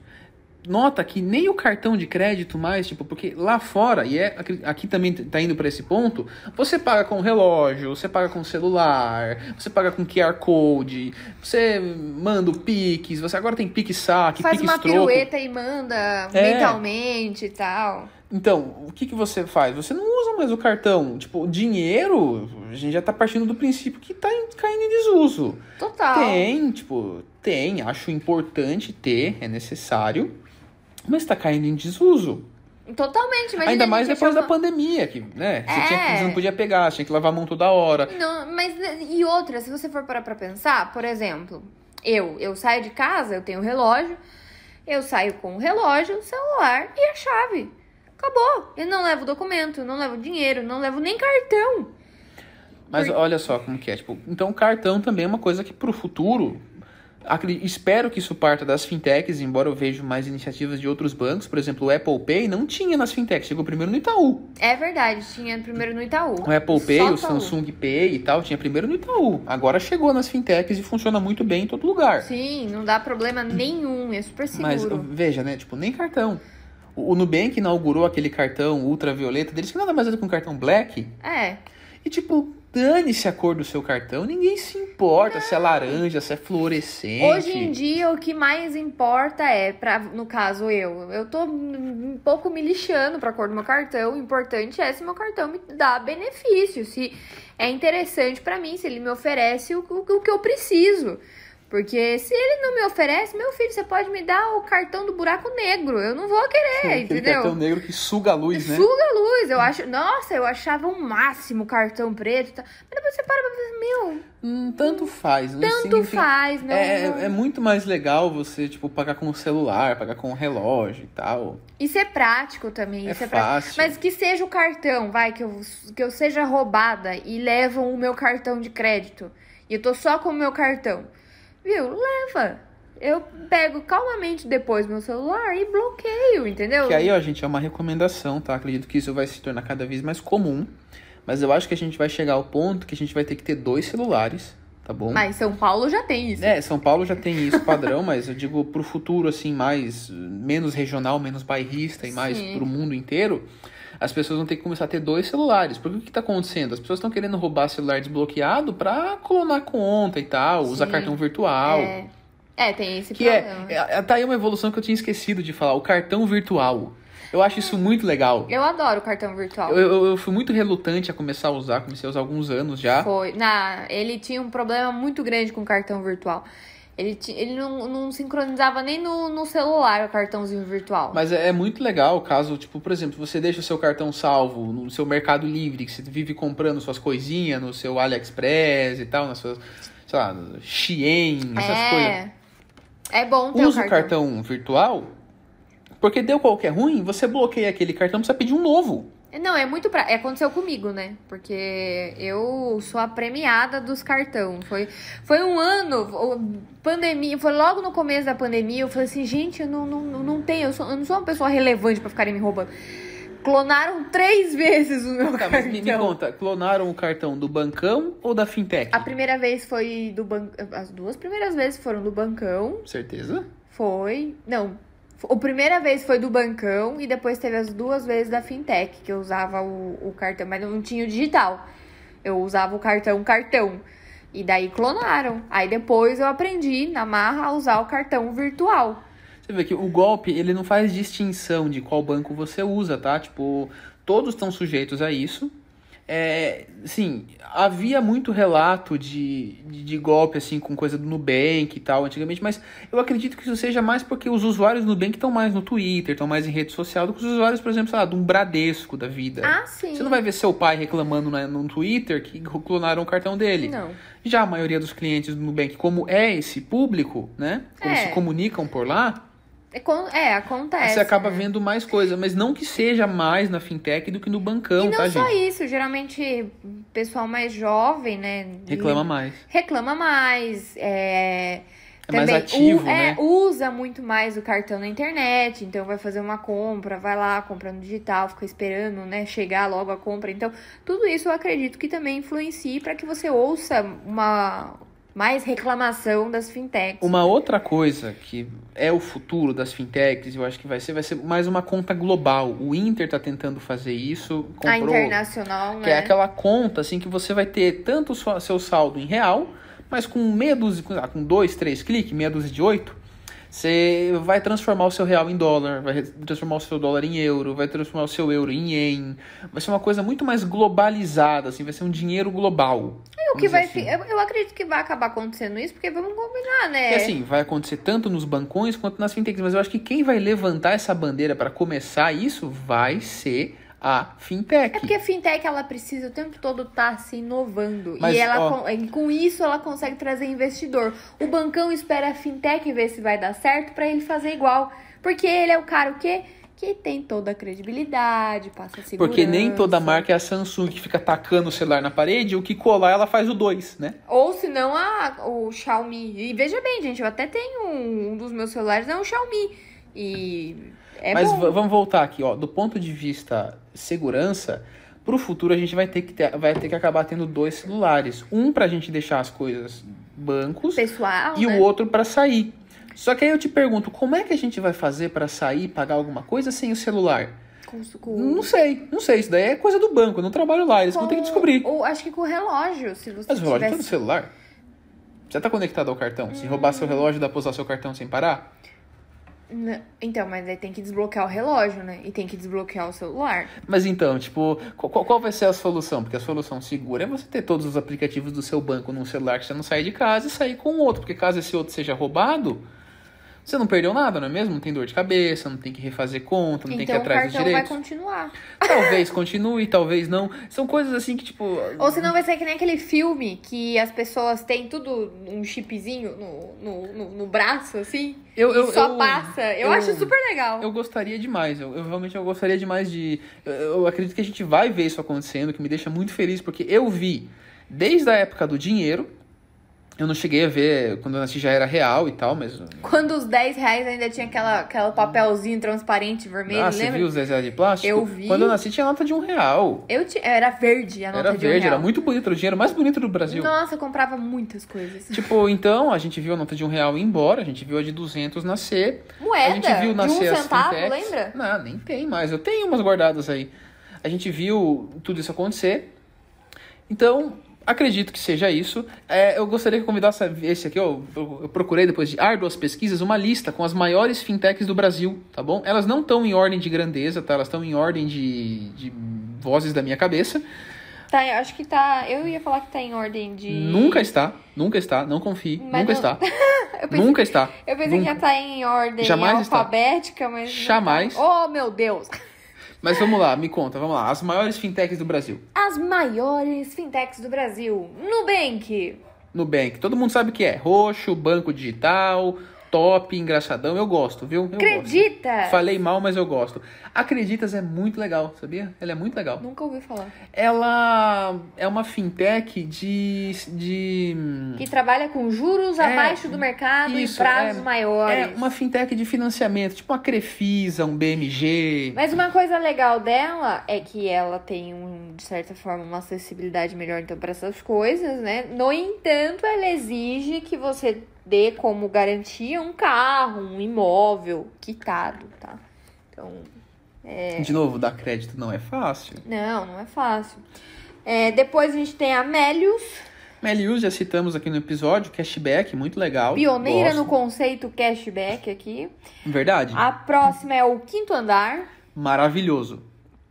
nota que nem o cartão de crédito mais, tipo, porque lá fora, e é aqui também tá indo para esse ponto, você paga com relógio, você paga com celular, você paga com QR Code, você manda o Pix, você agora tem Pix saque, Faz Pix uma troco. pirueta e manda é. mentalmente e tal. Então, o que, que você faz? Você não usa mais o cartão. Tipo, o dinheiro, a gente já tá partindo do princípio que tá caindo em desuso. Total. Tem, tipo, tem. Acho importante ter, é necessário mas está caindo em desuso. Totalmente, imagina Ainda mais depois da pandemia, que, né? Você, é... tinha, você não podia pegar, tinha que lavar a mão toda hora. Não, mas e outra, se você for parar pra pensar, por exemplo, eu, eu saio de casa, eu tenho relógio, eu saio com o relógio, o celular e a chave. Acabou. Eu não levo documento, não levo dinheiro, não levo nem cartão. Mas olha só como que é, tipo, então cartão também é uma coisa que pro futuro espero que isso parta das fintechs, embora eu veja mais iniciativas de outros bancos. Por exemplo, o Apple Pay não tinha nas fintechs, chegou primeiro no Itaú. É verdade, tinha primeiro no Itaú. O Apple Pay, o Samsung Pay e tal, tinha primeiro no Itaú. Agora chegou nas fintechs e funciona muito bem em todo lugar. Sim, não dá problema nenhum, é super seguro. Mas veja, né? Tipo, nem cartão. O Nubank inaugurou aquele cartão ultravioleta deles, que nada mais é do que um cartão black. É. E tipo, dane-se a cor do seu cartão, ninguém se importa se é laranja, se é fluorescente. Hoje em dia o que mais importa é, pra, no caso eu, eu tô um pouco me lixando pra cor do meu cartão, o importante é se meu cartão me dá benefício, se é interessante para mim, se ele me oferece o, o, o que eu preciso. Porque se ele não me oferece, meu filho, você pode me dar o cartão do buraco negro. Eu não vou querer, Aquele entendeu? cartão negro que suga a luz, né? Suga a luz. Eu acho. Nossa, eu achava o um máximo o cartão preto. Tá? Mas depois você para pra pensar, meu. Hum, tanto faz, né? Tanto faz, né? É, é muito mais legal você, tipo, pagar com o celular, pagar com o relógio e tal. Isso é prático também. É isso é fácil. Mas que seja o cartão, vai, que eu, que eu seja roubada e levam o meu cartão de crédito. E eu tô só com o meu cartão viu? Leva. Eu pego calmamente depois meu celular e bloqueio, entendeu? Que aí, ó, gente, é uma recomendação, tá? Acredito que isso vai se tornar cada vez mais comum. Mas eu acho que a gente vai chegar ao ponto que a gente vai ter que ter dois celulares, tá bom? Mas São Paulo já tem isso. É, São Paulo já tem isso padrão, mas eu digo pro futuro, assim, mais menos regional, menos bairrista e mais Sim. pro mundo inteiro as pessoas vão ter que começar a ter dois celulares. Porque o que está acontecendo? As pessoas estão querendo roubar celular desbloqueado para clonar conta e tal, Sim. usar cartão virtual. É. é tem esse que problema. É, é, tá aí uma evolução que eu tinha esquecido de falar, o cartão virtual. Eu acho isso muito legal. Eu adoro o cartão virtual. Eu, eu, eu, fui muito relutante a começar a usar, comecei a usar há alguns anos já. Foi. Na, ele tinha um problema muito grande com o cartão virtual. Ele, ele não, não sincronizava nem no, no celular o cartãozinho virtual. Mas é, é, muito legal o caso, tipo, por exemplo, você deixa o seu cartão salvo no seu Mercado Livre, que você vive comprando suas coisinhas no seu AliExpress e tal, nas suas, sei lá, Shein, essas é. coisas. É bom ter Usa o cartão. cartão virtual, porque deu qualquer ruim, você bloqueia aquele cartão, precisa pedir um novo. Não, é muito pra... É, aconteceu comigo, né? Porque eu sou a premiada dos cartão. Foi, foi um ano, pandemia, foi logo no começo da pandemia. Eu falei assim, gente, eu não, não, não tenho, eu, sou, eu não sou uma pessoa relevante para ficarem me roubando. Clonaram três vezes o meu Tá, cartão. mas me, me conta, clonaram o cartão do bancão ou da fintech? A primeira vez foi do ban... As duas primeiras vezes foram do bancão. Certeza? Foi. Não. A primeira vez foi do bancão e depois teve as duas vezes da fintech, que eu usava o, o cartão, mas não tinha o digital. Eu usava o cartão cartão. E daí clonaram. Aí depois eu aprendi na marra a usar o cartão virtual. Você vê que o golpe, ele não faz distinção de qual banco você usa, tá? Tipo, todos estão sujeitos a isso. É, sim, havia muito relato de, de, de golpe, assim, com coisa do Nubank e tal, antigamente, mas eu acredito que isso seja mais porque os usuários do Nubank estão mais no Twitter, estão mais em rede social do que os usuários, por exemplo, sei lá, de um Bradesco da vida. Ah, sim. Você não vai ver seu pai reclamando na- no Twitter que clonaram o cartão dele. Não. Já a maioria dos clientes do Nubank, como é esse público, né? Como É. se comunicam por lá, É, é, acontece. você acaba né? vendo mais coisa, mas não que seja mais na fintech do que no bancão, E não tá, só gente? isso, geralmente pessoal mais jovem, né? Reclama mais. reclama mais. É, É mais ativo, u- é, né? usa muito mais o cartão na internet, então vai fazer uma compra, vai lá, compra no digital, fica esperando, né, chegar logo a compra. Então, tudo isso eu acredito que também influencie para que você ouça uma mais reclamação das fintechs. Uma outra coisa que é o futuro das fintechs, eu acho que vai ser, vai ser mais uma conta global. O Inter tá tentando fazer isso, comprou, a internacional, que né? é aquela conta assim que você vai ter tanto o seu saldo em real, mas com meia dúzia, com, ah, com dois, três cliques, meia dúzia de oito, você vai transformar o seu real em dólar, vai transformar o seu dólar em euro, vai transformar o seu euro em ien. Vai ser uma coisa muito mais globalizada, assim, vai ser um dinheiro global. É o que vai, assim. eu, eu acredito que vai acabar acontecendo isso, porque vamos combinar, né? E assim, vai acontecer tanto nos bancões quanto nas fintechs, mas eu acho que quem vai levantar essa bandeira para começar isso vai ser a fintech. É porque a fintech ela precisa o tempo todo estar se inovando. Mas, e ela ó. com, com isso ela consegue trazer investidor. O bancão espera a fintech ver se vai dar certo pra ele fazer igual. Porque ele é o cara o quê? Que tem toda a credibilidade, passa segurança. Porque nem toda marca é a Samsung que fica tacando o celular na parede, o que colar ela faz o 2, né? Ou se não, a, o Xiaomi. E veja bem, gente, eu até tenho um, um dos meus celulares, é um Xiaomi. E é Mas vamos voltar aqui, ó. Do ponto de vista segurança, pro futuro a gente vai ter que, ter, vai ter que acabar tendo dois celulares. Um pra gente deixar as coisas bancos Pessoal, e né? o outro pra sair. Só que aí eu te pergunto, como é que a gente vai fazer pra sair e pagar alguma coisa sem o celular? Com, com, Não sei, não sei. Isso daí é coisa do banco, eu não trabalho lá, eles vão ter que descobrir. Ou acho que com o relógio, se você Mas o relógio tá tivesse... no celular? Você tá conectado ao cartão? Se roubar seu relógio, dá pra usar seu cartão sem parar? Então, mas aí tem que desbloquear o relógio, né? E tem que desbloquear o celular. Mas então, tipo, qual, qual vai ser a solução? Porque a solução segura é você ter todos os aplicativos do seu banco num celular que você não sair de casa e sair com outro. Porque caso esse outro seja roubado, você não perdeu nada, não é mesmo? Não tem dor de cabeça, não tem que refazer conta, não tem que ir então o atrás dos cartão vai continuar. Talvez continue, talvez não. São coisas assim que, tipo. Ou senão vai ser que nem aquele filme que as pessoas têm tudo um chipzinho no, no, no, no braço, assim. Eu, e eu, só eu- passa. Eu, eu- acho super legal. Eu gostaria demais, eu, eu realmente eu gostaria demais de. Eu, eu acredito que a gente vai ver isso acontecendo, que me deixa muito feliz, porque eu vi desde a época do dinheiro. Eu não cheguei a ver quando eu nasci já era real e tal, mas. Quando os 10 reais ainda tinha aquela, aquela papelzinho transparente vermelho, ah, você lembra? viu os 10 reais de plástico? Eu vi. Quando eu nasci tinha nota de um real. Eu ti- Era verde a nota Era de um verde, real. era muito bonito, era o dinheiro mais bonito do Brasil. Nossa, eu comprava muitas coisas. Tipo, então, a gente viu a nota de um real ir embora, a gente viu a de 200 nascer. Moeda a gente viu de nascer um as centavo, fintechs. lembra? Não, nem tem mais. Eu tenho umas guardadas aí. A gente viu tudo isso acontecer. Então, acredito que seja isso. É, eu gostaria que eu convidasse esse aqui, ó, eu, eu procurei depois de árduas pesquisas uma lista com as maiores fintechs do Brasil, tá bom? Elas não estão em ordem de grandeza, tá? Elas estão em ordem de, de vozes da minha cabeça. Tá, eu acho que tá. Eu ia falar que tá em ordem de. Nunca está, nunca está, não confie, Mas nunca não- está. Eu pensei, Nunca está. eu pensei que Nunca. ia estar em ordem Jamais está. alfabética, mas. não Jamais. tá. Oh, meu Deus! Mas vamos lá, me conta, vamos lá. As maiores fintechs do Brasil. As maiores fintechs do Brasil. Nubank. Nubank, todo mundo sabe o que é. Roxo, banco digital, top, engraçadão. Eu gosto, viu? Eu Acredita? Gosto. Falei mal, mas eu gosto. Acreditas é muito legal, sabia? Ela é muito legal. Nunca ouvi falar. Ela é uma fintech de. de... Que trabalha com juros É, abaixo do mercado isso, e prazos é- maiores. É uma fintech de financiamento, tipo uma Crefisa, um BMG. Mas uma coisa legal dela é que ela tem, um, de certa forma, uma acessibilidade melhor então para essas coisas, né? No entanto, ela exige que você dê como garantia um carro, um imóvel quitado, tá? Então, De novo, dar crédito não é fácil. não, não é fácil. É, depois a gente tem a Melius, Melius, já citamos aqui no episódio, cashback, muito legal. pioneira gosto. no conceito cashback aqui. Verdade. A próxima é o Quinto Andar, Maravilhoso.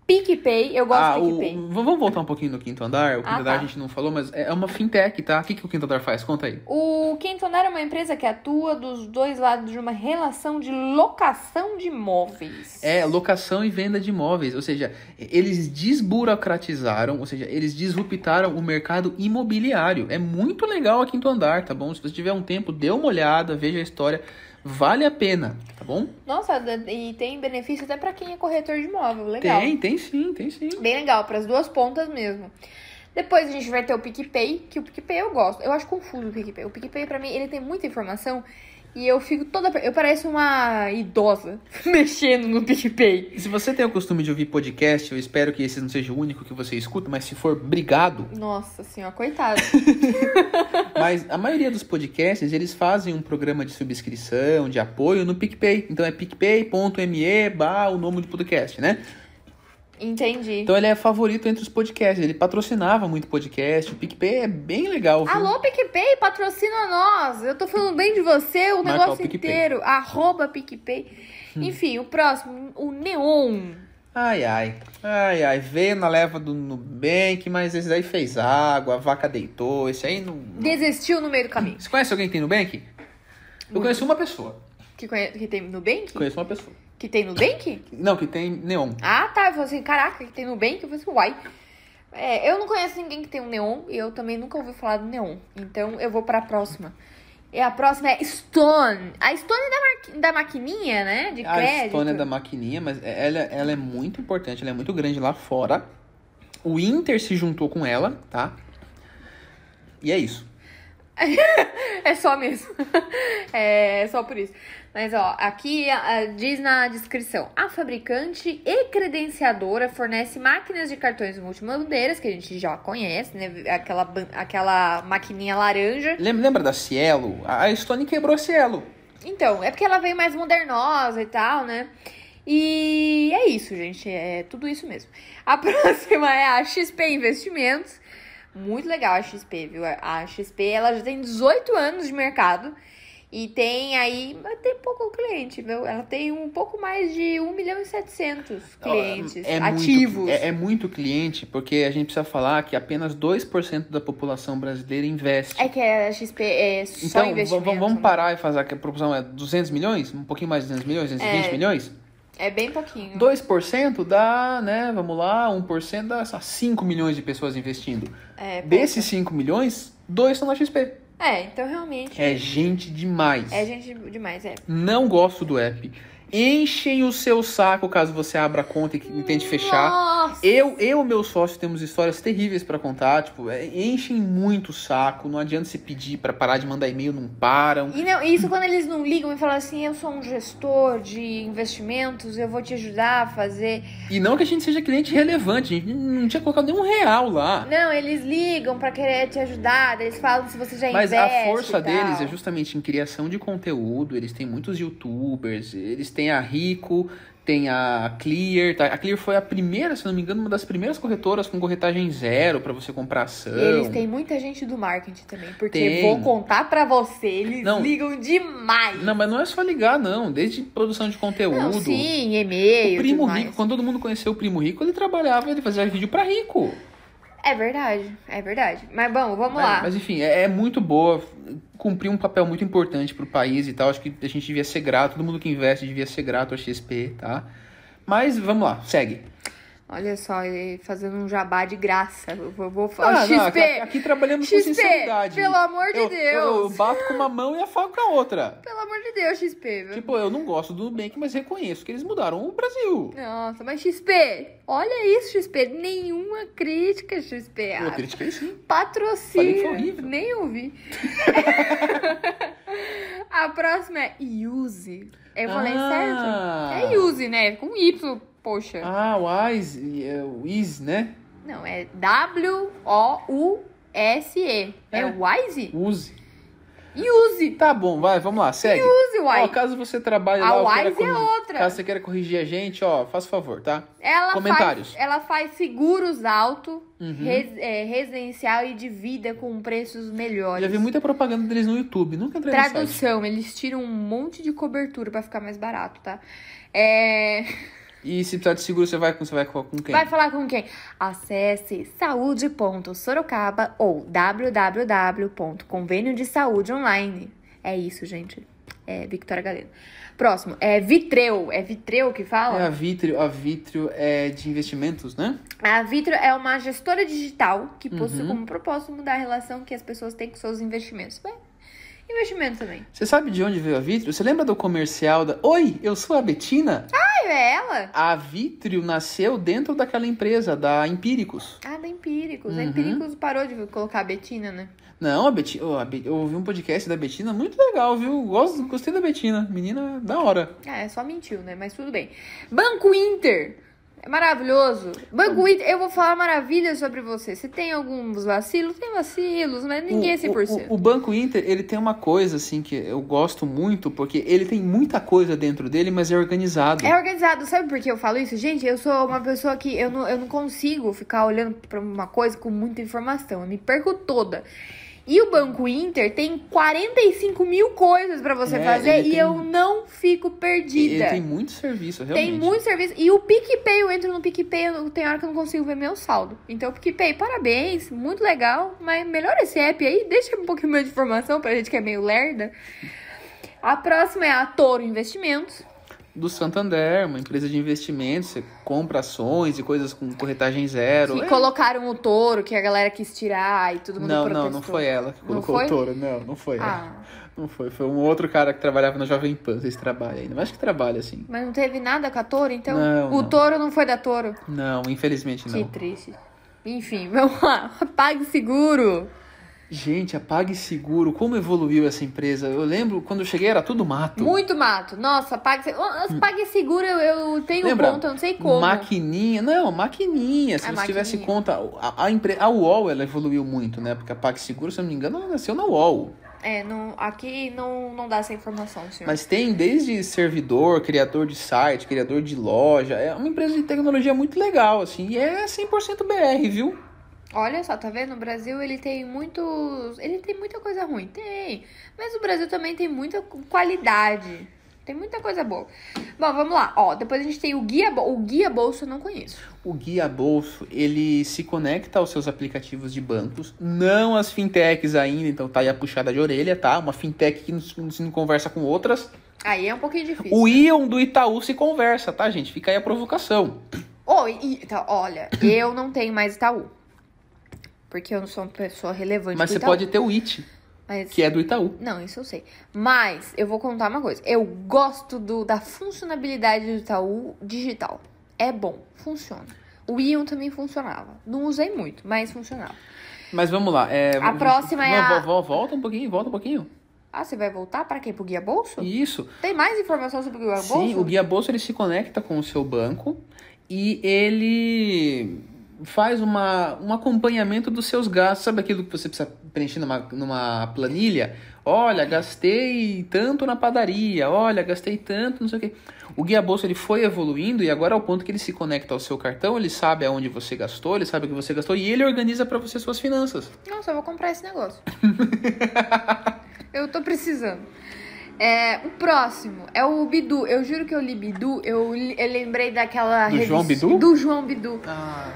PicPay. Eu gosto ah, do o, PicPay. v- vamos voltar um pouquinho no Quinto Andar. O Quinto Ah, Andar tá. a gente não falou, mas é uma fintech, tá? O que, que o Quinto Andar faz? Conta aí. O Quinto Andar é uma empresa que atua dos dois lados de uma relação de locação de imóveis. É locação e venda de imóveis, ou seja, eles desburocratizaram, ou seja, eles disruptaram o mercado imobiliário. É muito legal a Quinto Andar, tá bom? Se você tiver um tempo, dê uma olhada, veja a história, vale a pena, tá bom? Nossa, e tem benefício até pra quem é corretor de imóvel. Legal. Tem, tem sim, tem sim. Bem legal, pras duas pontas mesmo. Depois a gente vai ter o PicPay, que o PicPay eu gosto. Eu acho confuso o PicPay. O PicPay, pra mim, ele tem muita informação e eu fico toda. Eu pareço uma idosa mexendo no PicPay. Se você tem o costume de ouvir podcast, eu espero que esse não seja o único que você escuta, mas se for, obrigado. Nossa senhora, coitado. Mas a maioria dos podcasts, eles fazem um programa de subscrição, de apoio no PicPay. Então é picpay.me barra o nome do podcast, né? Entendi. Então ele é favorito entre os podcasts. Ele patrocinava muito podcast. O PicPay é bem legal, viu? Alô, PicPay, patrocina nós. Eu tô falando bem de você o Marca negócio o inteiro. Arroba PicPay. Enfim, o próximo, o Neon. Ai, ai. Ai, ai. Veio na leva do Nubank, mas esse daí fez água, a vaca deitou. Esse aí não... Desistiu no meio do caminho. Você conhece alguém que tem Nubank? Eu conheço uma pessoa. Que, conhe... que tem Nubank? Conheço uma pessoa. Que tem Nubank? Não, que tem Neon. Ah, tá. Eu falei assim, caraca, que tem Nubank? Eu falei assim, uai. É, eu não conheço ninguém que tem um Neon e eu também nunca ouvi falar do Neon. Então eu vou pra próxima. E a próxima é Stone. A Stone é da, maqui- da maquininha, né? De A crédito. Stone é da maquininha, mas ela, ela é muito importante, ela é muito grande lá fora. O Inter se juntou com ela, tá? E é isso. É só mesmo. é só por isso. Mas, ó, aqui ah, diz na descrição: a fabricante e credenciadora fornece máquinas de cartões multimodeiras, que a gente já conhece, né? Aquela, aquela maquininha laranja. Lembra, lembra da Cielo? A a Stone quebrou a Cielo. Então, é porque ela veio mais modernosa e tal, né? E é isso, gente. É tudo isso mesmo. A próxima é a XP Investimentos. Muito legal a XP, viu? A XP, ela já tem 18 anos de mercado. E tem aí, tem pouco cliente, viu? Ela tem um pouco mais de 1 milhão e 700 clientes É muito- ativos. é, é muito cliente, porque a gente precisa falar que apenas 2% da população brasileira investe. É que a XP é só então, investimento. v- vamos né? parar e fazer que a proporção é 200 milhões? Um pouquinho mais de 200 milhões? 220 É. milhões? É bem pouquinho. 2% dá, né, vamos lá, 1% dá só 5 milhões de pessoas investindo. É. Desses 5 milhões, 2 estão na XP. É, então realmente. É gente demais. É gente demais, é. Não gosto do app. Enchem o seu saco caso você abra a conta e tente fechar. Nossa! Eu eu e meu sócio temos histórias terríveis pra contar, tipo, é, enchem muito o saco, não adianta se pedir pra parar de mandar e-mail, não param. E não, isso quando eles não ligam e falam assim, eu sou um gestor de investimentos, eu vou te ajudar a fazer. E não que a gente seja cliente relevante, a gente não tinha colocado nenhum real lá. Não, eles ligam pra querer te ajudar, eles falam se você já Mas investe a força deles é justamente em criação de conteúdo. Eles têm muitos youtubers, eles têm a Rico, tem a Clear. tá? A Clear foi a primeira, se não me engano, uma das primeiras corretoras com corretagem zero pra você comprar ação. Eles têm muita gente do marketing também, porque Tem. vou contar pra você, eles Não. ligam demais. Não, mas não é só ligar, não. Desde produção de conteúdo. Não, sim, e-mail, O Primo tudo mais. Rico, quando todo mundo conheceu o Primo Rico, ele trabalhava, ele fazia vídeo pra rico. É verdade, é verdade. Mas bom, vamos Mas, lá. mas, enfim, é, é muito boa, cumpriu um papel muito importante pro país e tal. Acho que a gente devia ser grato, todo mundo que investe devia ser grato à XP, tá? Mas vamos lá, segue. Olha só, ele fazendo um jabá de graça. Eu vou, vou Ah, falar. não, XP! aqui, aqui trabalhamos com XP, sinceridade. pelo amor de eu, Deus. Eu, eu bato com uma mão e afago com a outra. Pelo amor de Deus, XP. Tipo, eu não gosto do Nubank, mas reconheço que eles mudaram o Brasil. Nossa, mas XP, olha isso, XP. Nenhuma crítica, XP. Eu Ah, critiquei sim. Patrocínio. Nem ouvi. A próxima é Use. Eu falei Ah. certo? É Use, né? Com Y, poxa. Ah, o Wise, é o Is, né? Não, é W-O-U-S-E. É, É. Wise? Use. Use. Tá bom, vai, vamos lá, segue. Use, Ó, Wise. caso você trabalhe A lá, queira Wise é outra. Caso você queira corrigir a gente, ó, faz favor, tá? Ela Comentários. Faz, ela faz seguros alto, Uhum. res- é, residencial e de vida com preços melhores. Já vi muita propaganda deles no YouTube, nunca entrei. Tradução, eles tiram um monte de cobertura pra ficar mais barato, tá? É... E se precisar de seguro, você vai com, você vai com com quem? Vai falar com quem? Acesse saúde.sorocaba ou www.convênio de saúde online. É isso, gente. É Victoria Galeno. Próximo, é Vitreu. É Vitreu que fala? É a Vitrio, a Vitrio é de investimentos, né? A Vitro é uma gestora digital que possui Uhum. como propósito mudar a relação que as pessoas têm com seus investimentos. Bem, investimento também. Você sabe de onde veio a Vitrio? Você lembra do comercial da Oi, eu sou a Betina? Ah, é ela? A Vitrio nasceu dentro daquela empresa, da Empíricos. Ah, da Empíricos. A Uhum. Empíricos parou de colocar a Betina, né? Não, a Betina, eu ouvi um podcast da Betina muito legal, viu? Gosto, gostei da Betina. Menina da hora. Ah, é só mentiu, né? Mas tudo bem. Banco Inter. É maravilhoso. Banco Inter, eu vou falar maravilhas sobre você. Se tem alguns vacilos, tem vacilos, mas ninguém é o, 100%. o, o Banco Inter, ele tem uma coisa, assim, que eu gosto muito, porque ele tem muita coisa dentro dele, mas é organizado. É organizado, sabe por que eu falo isso? Gente, eu sou uma pessoa que eu não, eu não consigo ficar olhando pra uma coisa com muita informação. Eu me perco toda. E o Banco Inter tem 45 mil coisas pra você É, fazer e tem- eu não fico perdida. Ele tem muito serviço, realmente. Tem muito serviço. E o PicPay, eu entro no PicPay, eu, tem hora que eu não consigo ver meu saldo. Então, PicPay, parabéns, muito legal. Mas melhora esse app aí, deixa um pouquinho mais de informação pra gente que é meio lerda. A próxima é a Toro Investimentos. Do Santander, uma empresa de investimentos, você compra ações e coisas com corretagem zero. Que É. colocaram o touro, que a galera quis tirar e todo mundo Não, protestou. não, não foi ela que Não colocou foi? o touro, não, não foi ela. Ah, Não foi, foi um outro cara que trabalhava na Jovem Pan, vocês trabalham ainda, mas acho que trabalha assim. mas não teve nada com a touro, então Não, o não. touro não foi da touro. Não, infelizmente Que não. triste. Enfim, vamos lá. Pague seguro. Gente, a PagSeguro, como evoluiu essa empresa? Eu lembro, quando eu cheguei era tudo mato. Muito mato. Nossa, pague, oh, pague seguro eu, eu tenho Lembra? conta, eu não sei como. Maquininha, não, maquininha. Se Ah, você tivesse maquininha. conta, a, a, a UOL ela evoluiu muito, né? Porque a PagSeguro, se eu não me engano, ela nasceu na UOL. É, não, aqui não, não dá essa informação, senhor. Mas tem desde servidor, criador de site, criador de loja. É uma empresa de tecnologia muito legal, assim. E é 100% BR, viu? Olha só, tá vendo? O Brasil, ele tem muitos... Ele tem muita coisa ruim. Tem. Mas o Brasil também tem muita qualidade. Tem muita coisa boa. Bom, vamos lá. Ó, depois a gente tem o Guia... Bo- O Guia Bolso eu não conheço. O Guia Bolso, ele se conecta aos seus aplicativos de bancos, não as fintechs ainda, então tá aí a puxada de orelha, tá? Uma fintech que não, não conversa com outras. Aí é um pouquinho difícil. O Ion do Itaú se conversa, tá, gente? Fica aí a provocação. Oh, e, então, olha, eu não tenho mais Itaú. Porque eu não sou uma pessoa relevante Mas você Itaú. pode ter o IT, Mas... que é do Itaú. Não, isso eu sei. Mas eu vou contar uma coisa. Eu gosto do, da funcionalidade do Itaú digital. É bom, funciona. O Ion também funcionava. Não usei muito, mas funcionava. Mas vamos lá. é, A próxima é Não, a- vo- vo- Volta um pouquinho, volta um pouquinho. Ah, você vai voltar para quê? Pro Guia Bolso? Isso. Tem mais informação sobre o Guia Bolso? Sim, o Guia Bolso ele se conecta com o seu banco e ele faz uma, um acompanhamento dos seus gastos. Sabe aquilo que você precisa preencher numa, numa planilha? Olha, gastei tanto na padaria, olha, gastei tanto, não sei o quê. O Guia Bolso ele foi evoluindo e agora ao ponto que ele se conecta ao seu cartão, ele sabe aonde você gastou, ele sabe o que você gastou e ele organiza para você suas finanças. Nossa, eu vou comprar esse negócio. eu tô precisando. É, o próximo é o Bidu. Eu juro que eu li Bidu. Eu, li- eu lembrei daquela. Do João revista- Bidu? Do João Bidu. Ah,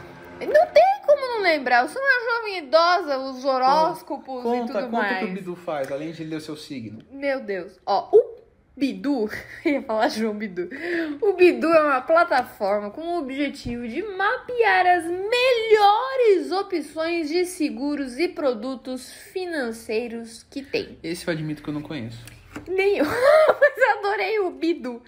Não tem como não lembrar. Eu sou uma jovem idosa, os horóscopos e conta, tudo conta o mais. que o Bidu faz, além de ler o seu signo. Meu Deus. Ó, o Bidu, ia falar João Bidu. O Bidu é uma plataforma com o objetivo de mapear as melhores opções de seguros e produtos financeiros que tem. Esse eu admito que eu não conheço. Nem eu. Mas eu adorei o Bidu.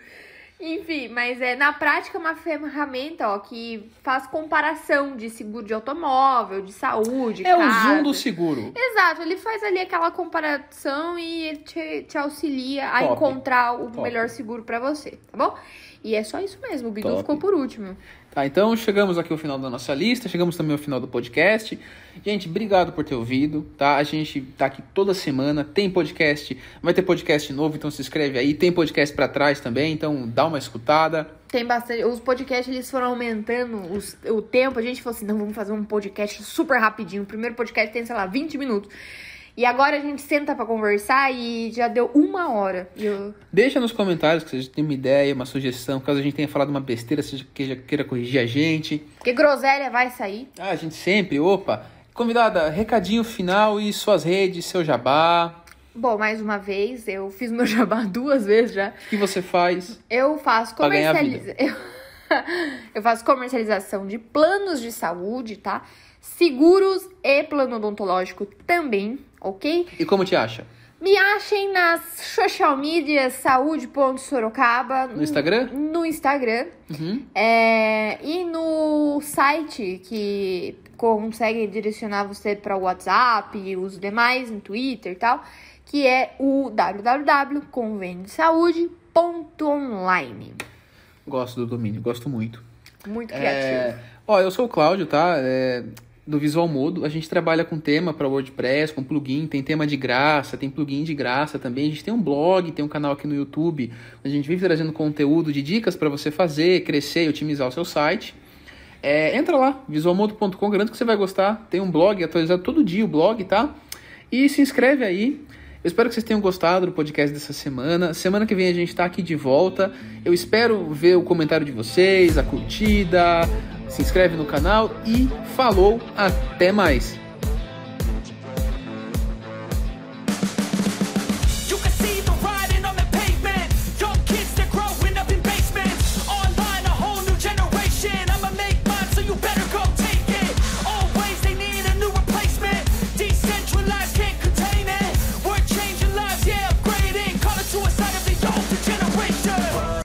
Enfim, mas é na prática uma ferramenta ó, que faz comparação de seguro de automóvel, de saúde. É casa. o zoom do seguro. Exato, ele faz ali aquela comparação e ele te, te auxilia a Top. encontrar o Top. melhor seguro pra você, tá bom? E é só isso mesmo, o Bidu Top. ficou por último. Tá, então chegamos aqui ao final da nossa lista, chegamos também ao final do podcast. Gente, obrigado por ter ouvido, tá? A gente tá aqui toda semana, tem podcast, vai ter podcast novo, então se inscreve aí. Tem podcast pra trás também, então dá uma escutada. Tem bastante. Os podcasts eles foram aumentando os- o tempo. A gente falou assim: não, vamos fazer um podcast super rapidinho. O primeiro podcast tem, sei lá, 20 minutos. E agora a gente senta pra conversar e já deu uma hora. Eu... Deixa nos comentários que você tem uma ideia, uma sugestão, caso a gente tenha falado uma besteira, seja que já queira corrigir a gente. Porque groselha vai sair. Ah, a gente sempre, opa. Convidada, recadinho final e suas redes, seu jabá. Bom, mais uma vez, eu fiz meu jabá duas vezes já. O que você faz? Eu faço comercialização. Eu faço comercialização de planos de saúde, tá? Seguros e plano odontológico também, ok? E como te acha? Me achem nas social media saúde.sorocaba. No Instagram? No Instagram. Uhum. É, e no site que consegue direcionar você para o WhatsApp e os demais, no Twitter e tal, que é o www.convêniosaude.online. Gosto do domínio, gosto muito. Muito criativo. É... Ó, eu sou o Cláudio, tá? É, Do Visual Modo. A gente trabalha com tema para WordPress, com plugin, tem tema de graça, tem plugin de graça também. A gente tem um blog, tem um canal aqui no YouTube. A gente vive trazendo conteúdo de dicas para você fazer, crescer e otimizar o seu site. É, entra lá, visualmodo.com, garanto que você vai gostar. Tem um blog atualizado todo dia, o blog, tá? E se inscreve aí. Eu espero que vocês tenham gostado do podcast dessa semana. Semana que vem a gente tá aqui de volta. Eu espero ver o comentário de vocês, a curtida. Se inscreve no canal e falou, até mais!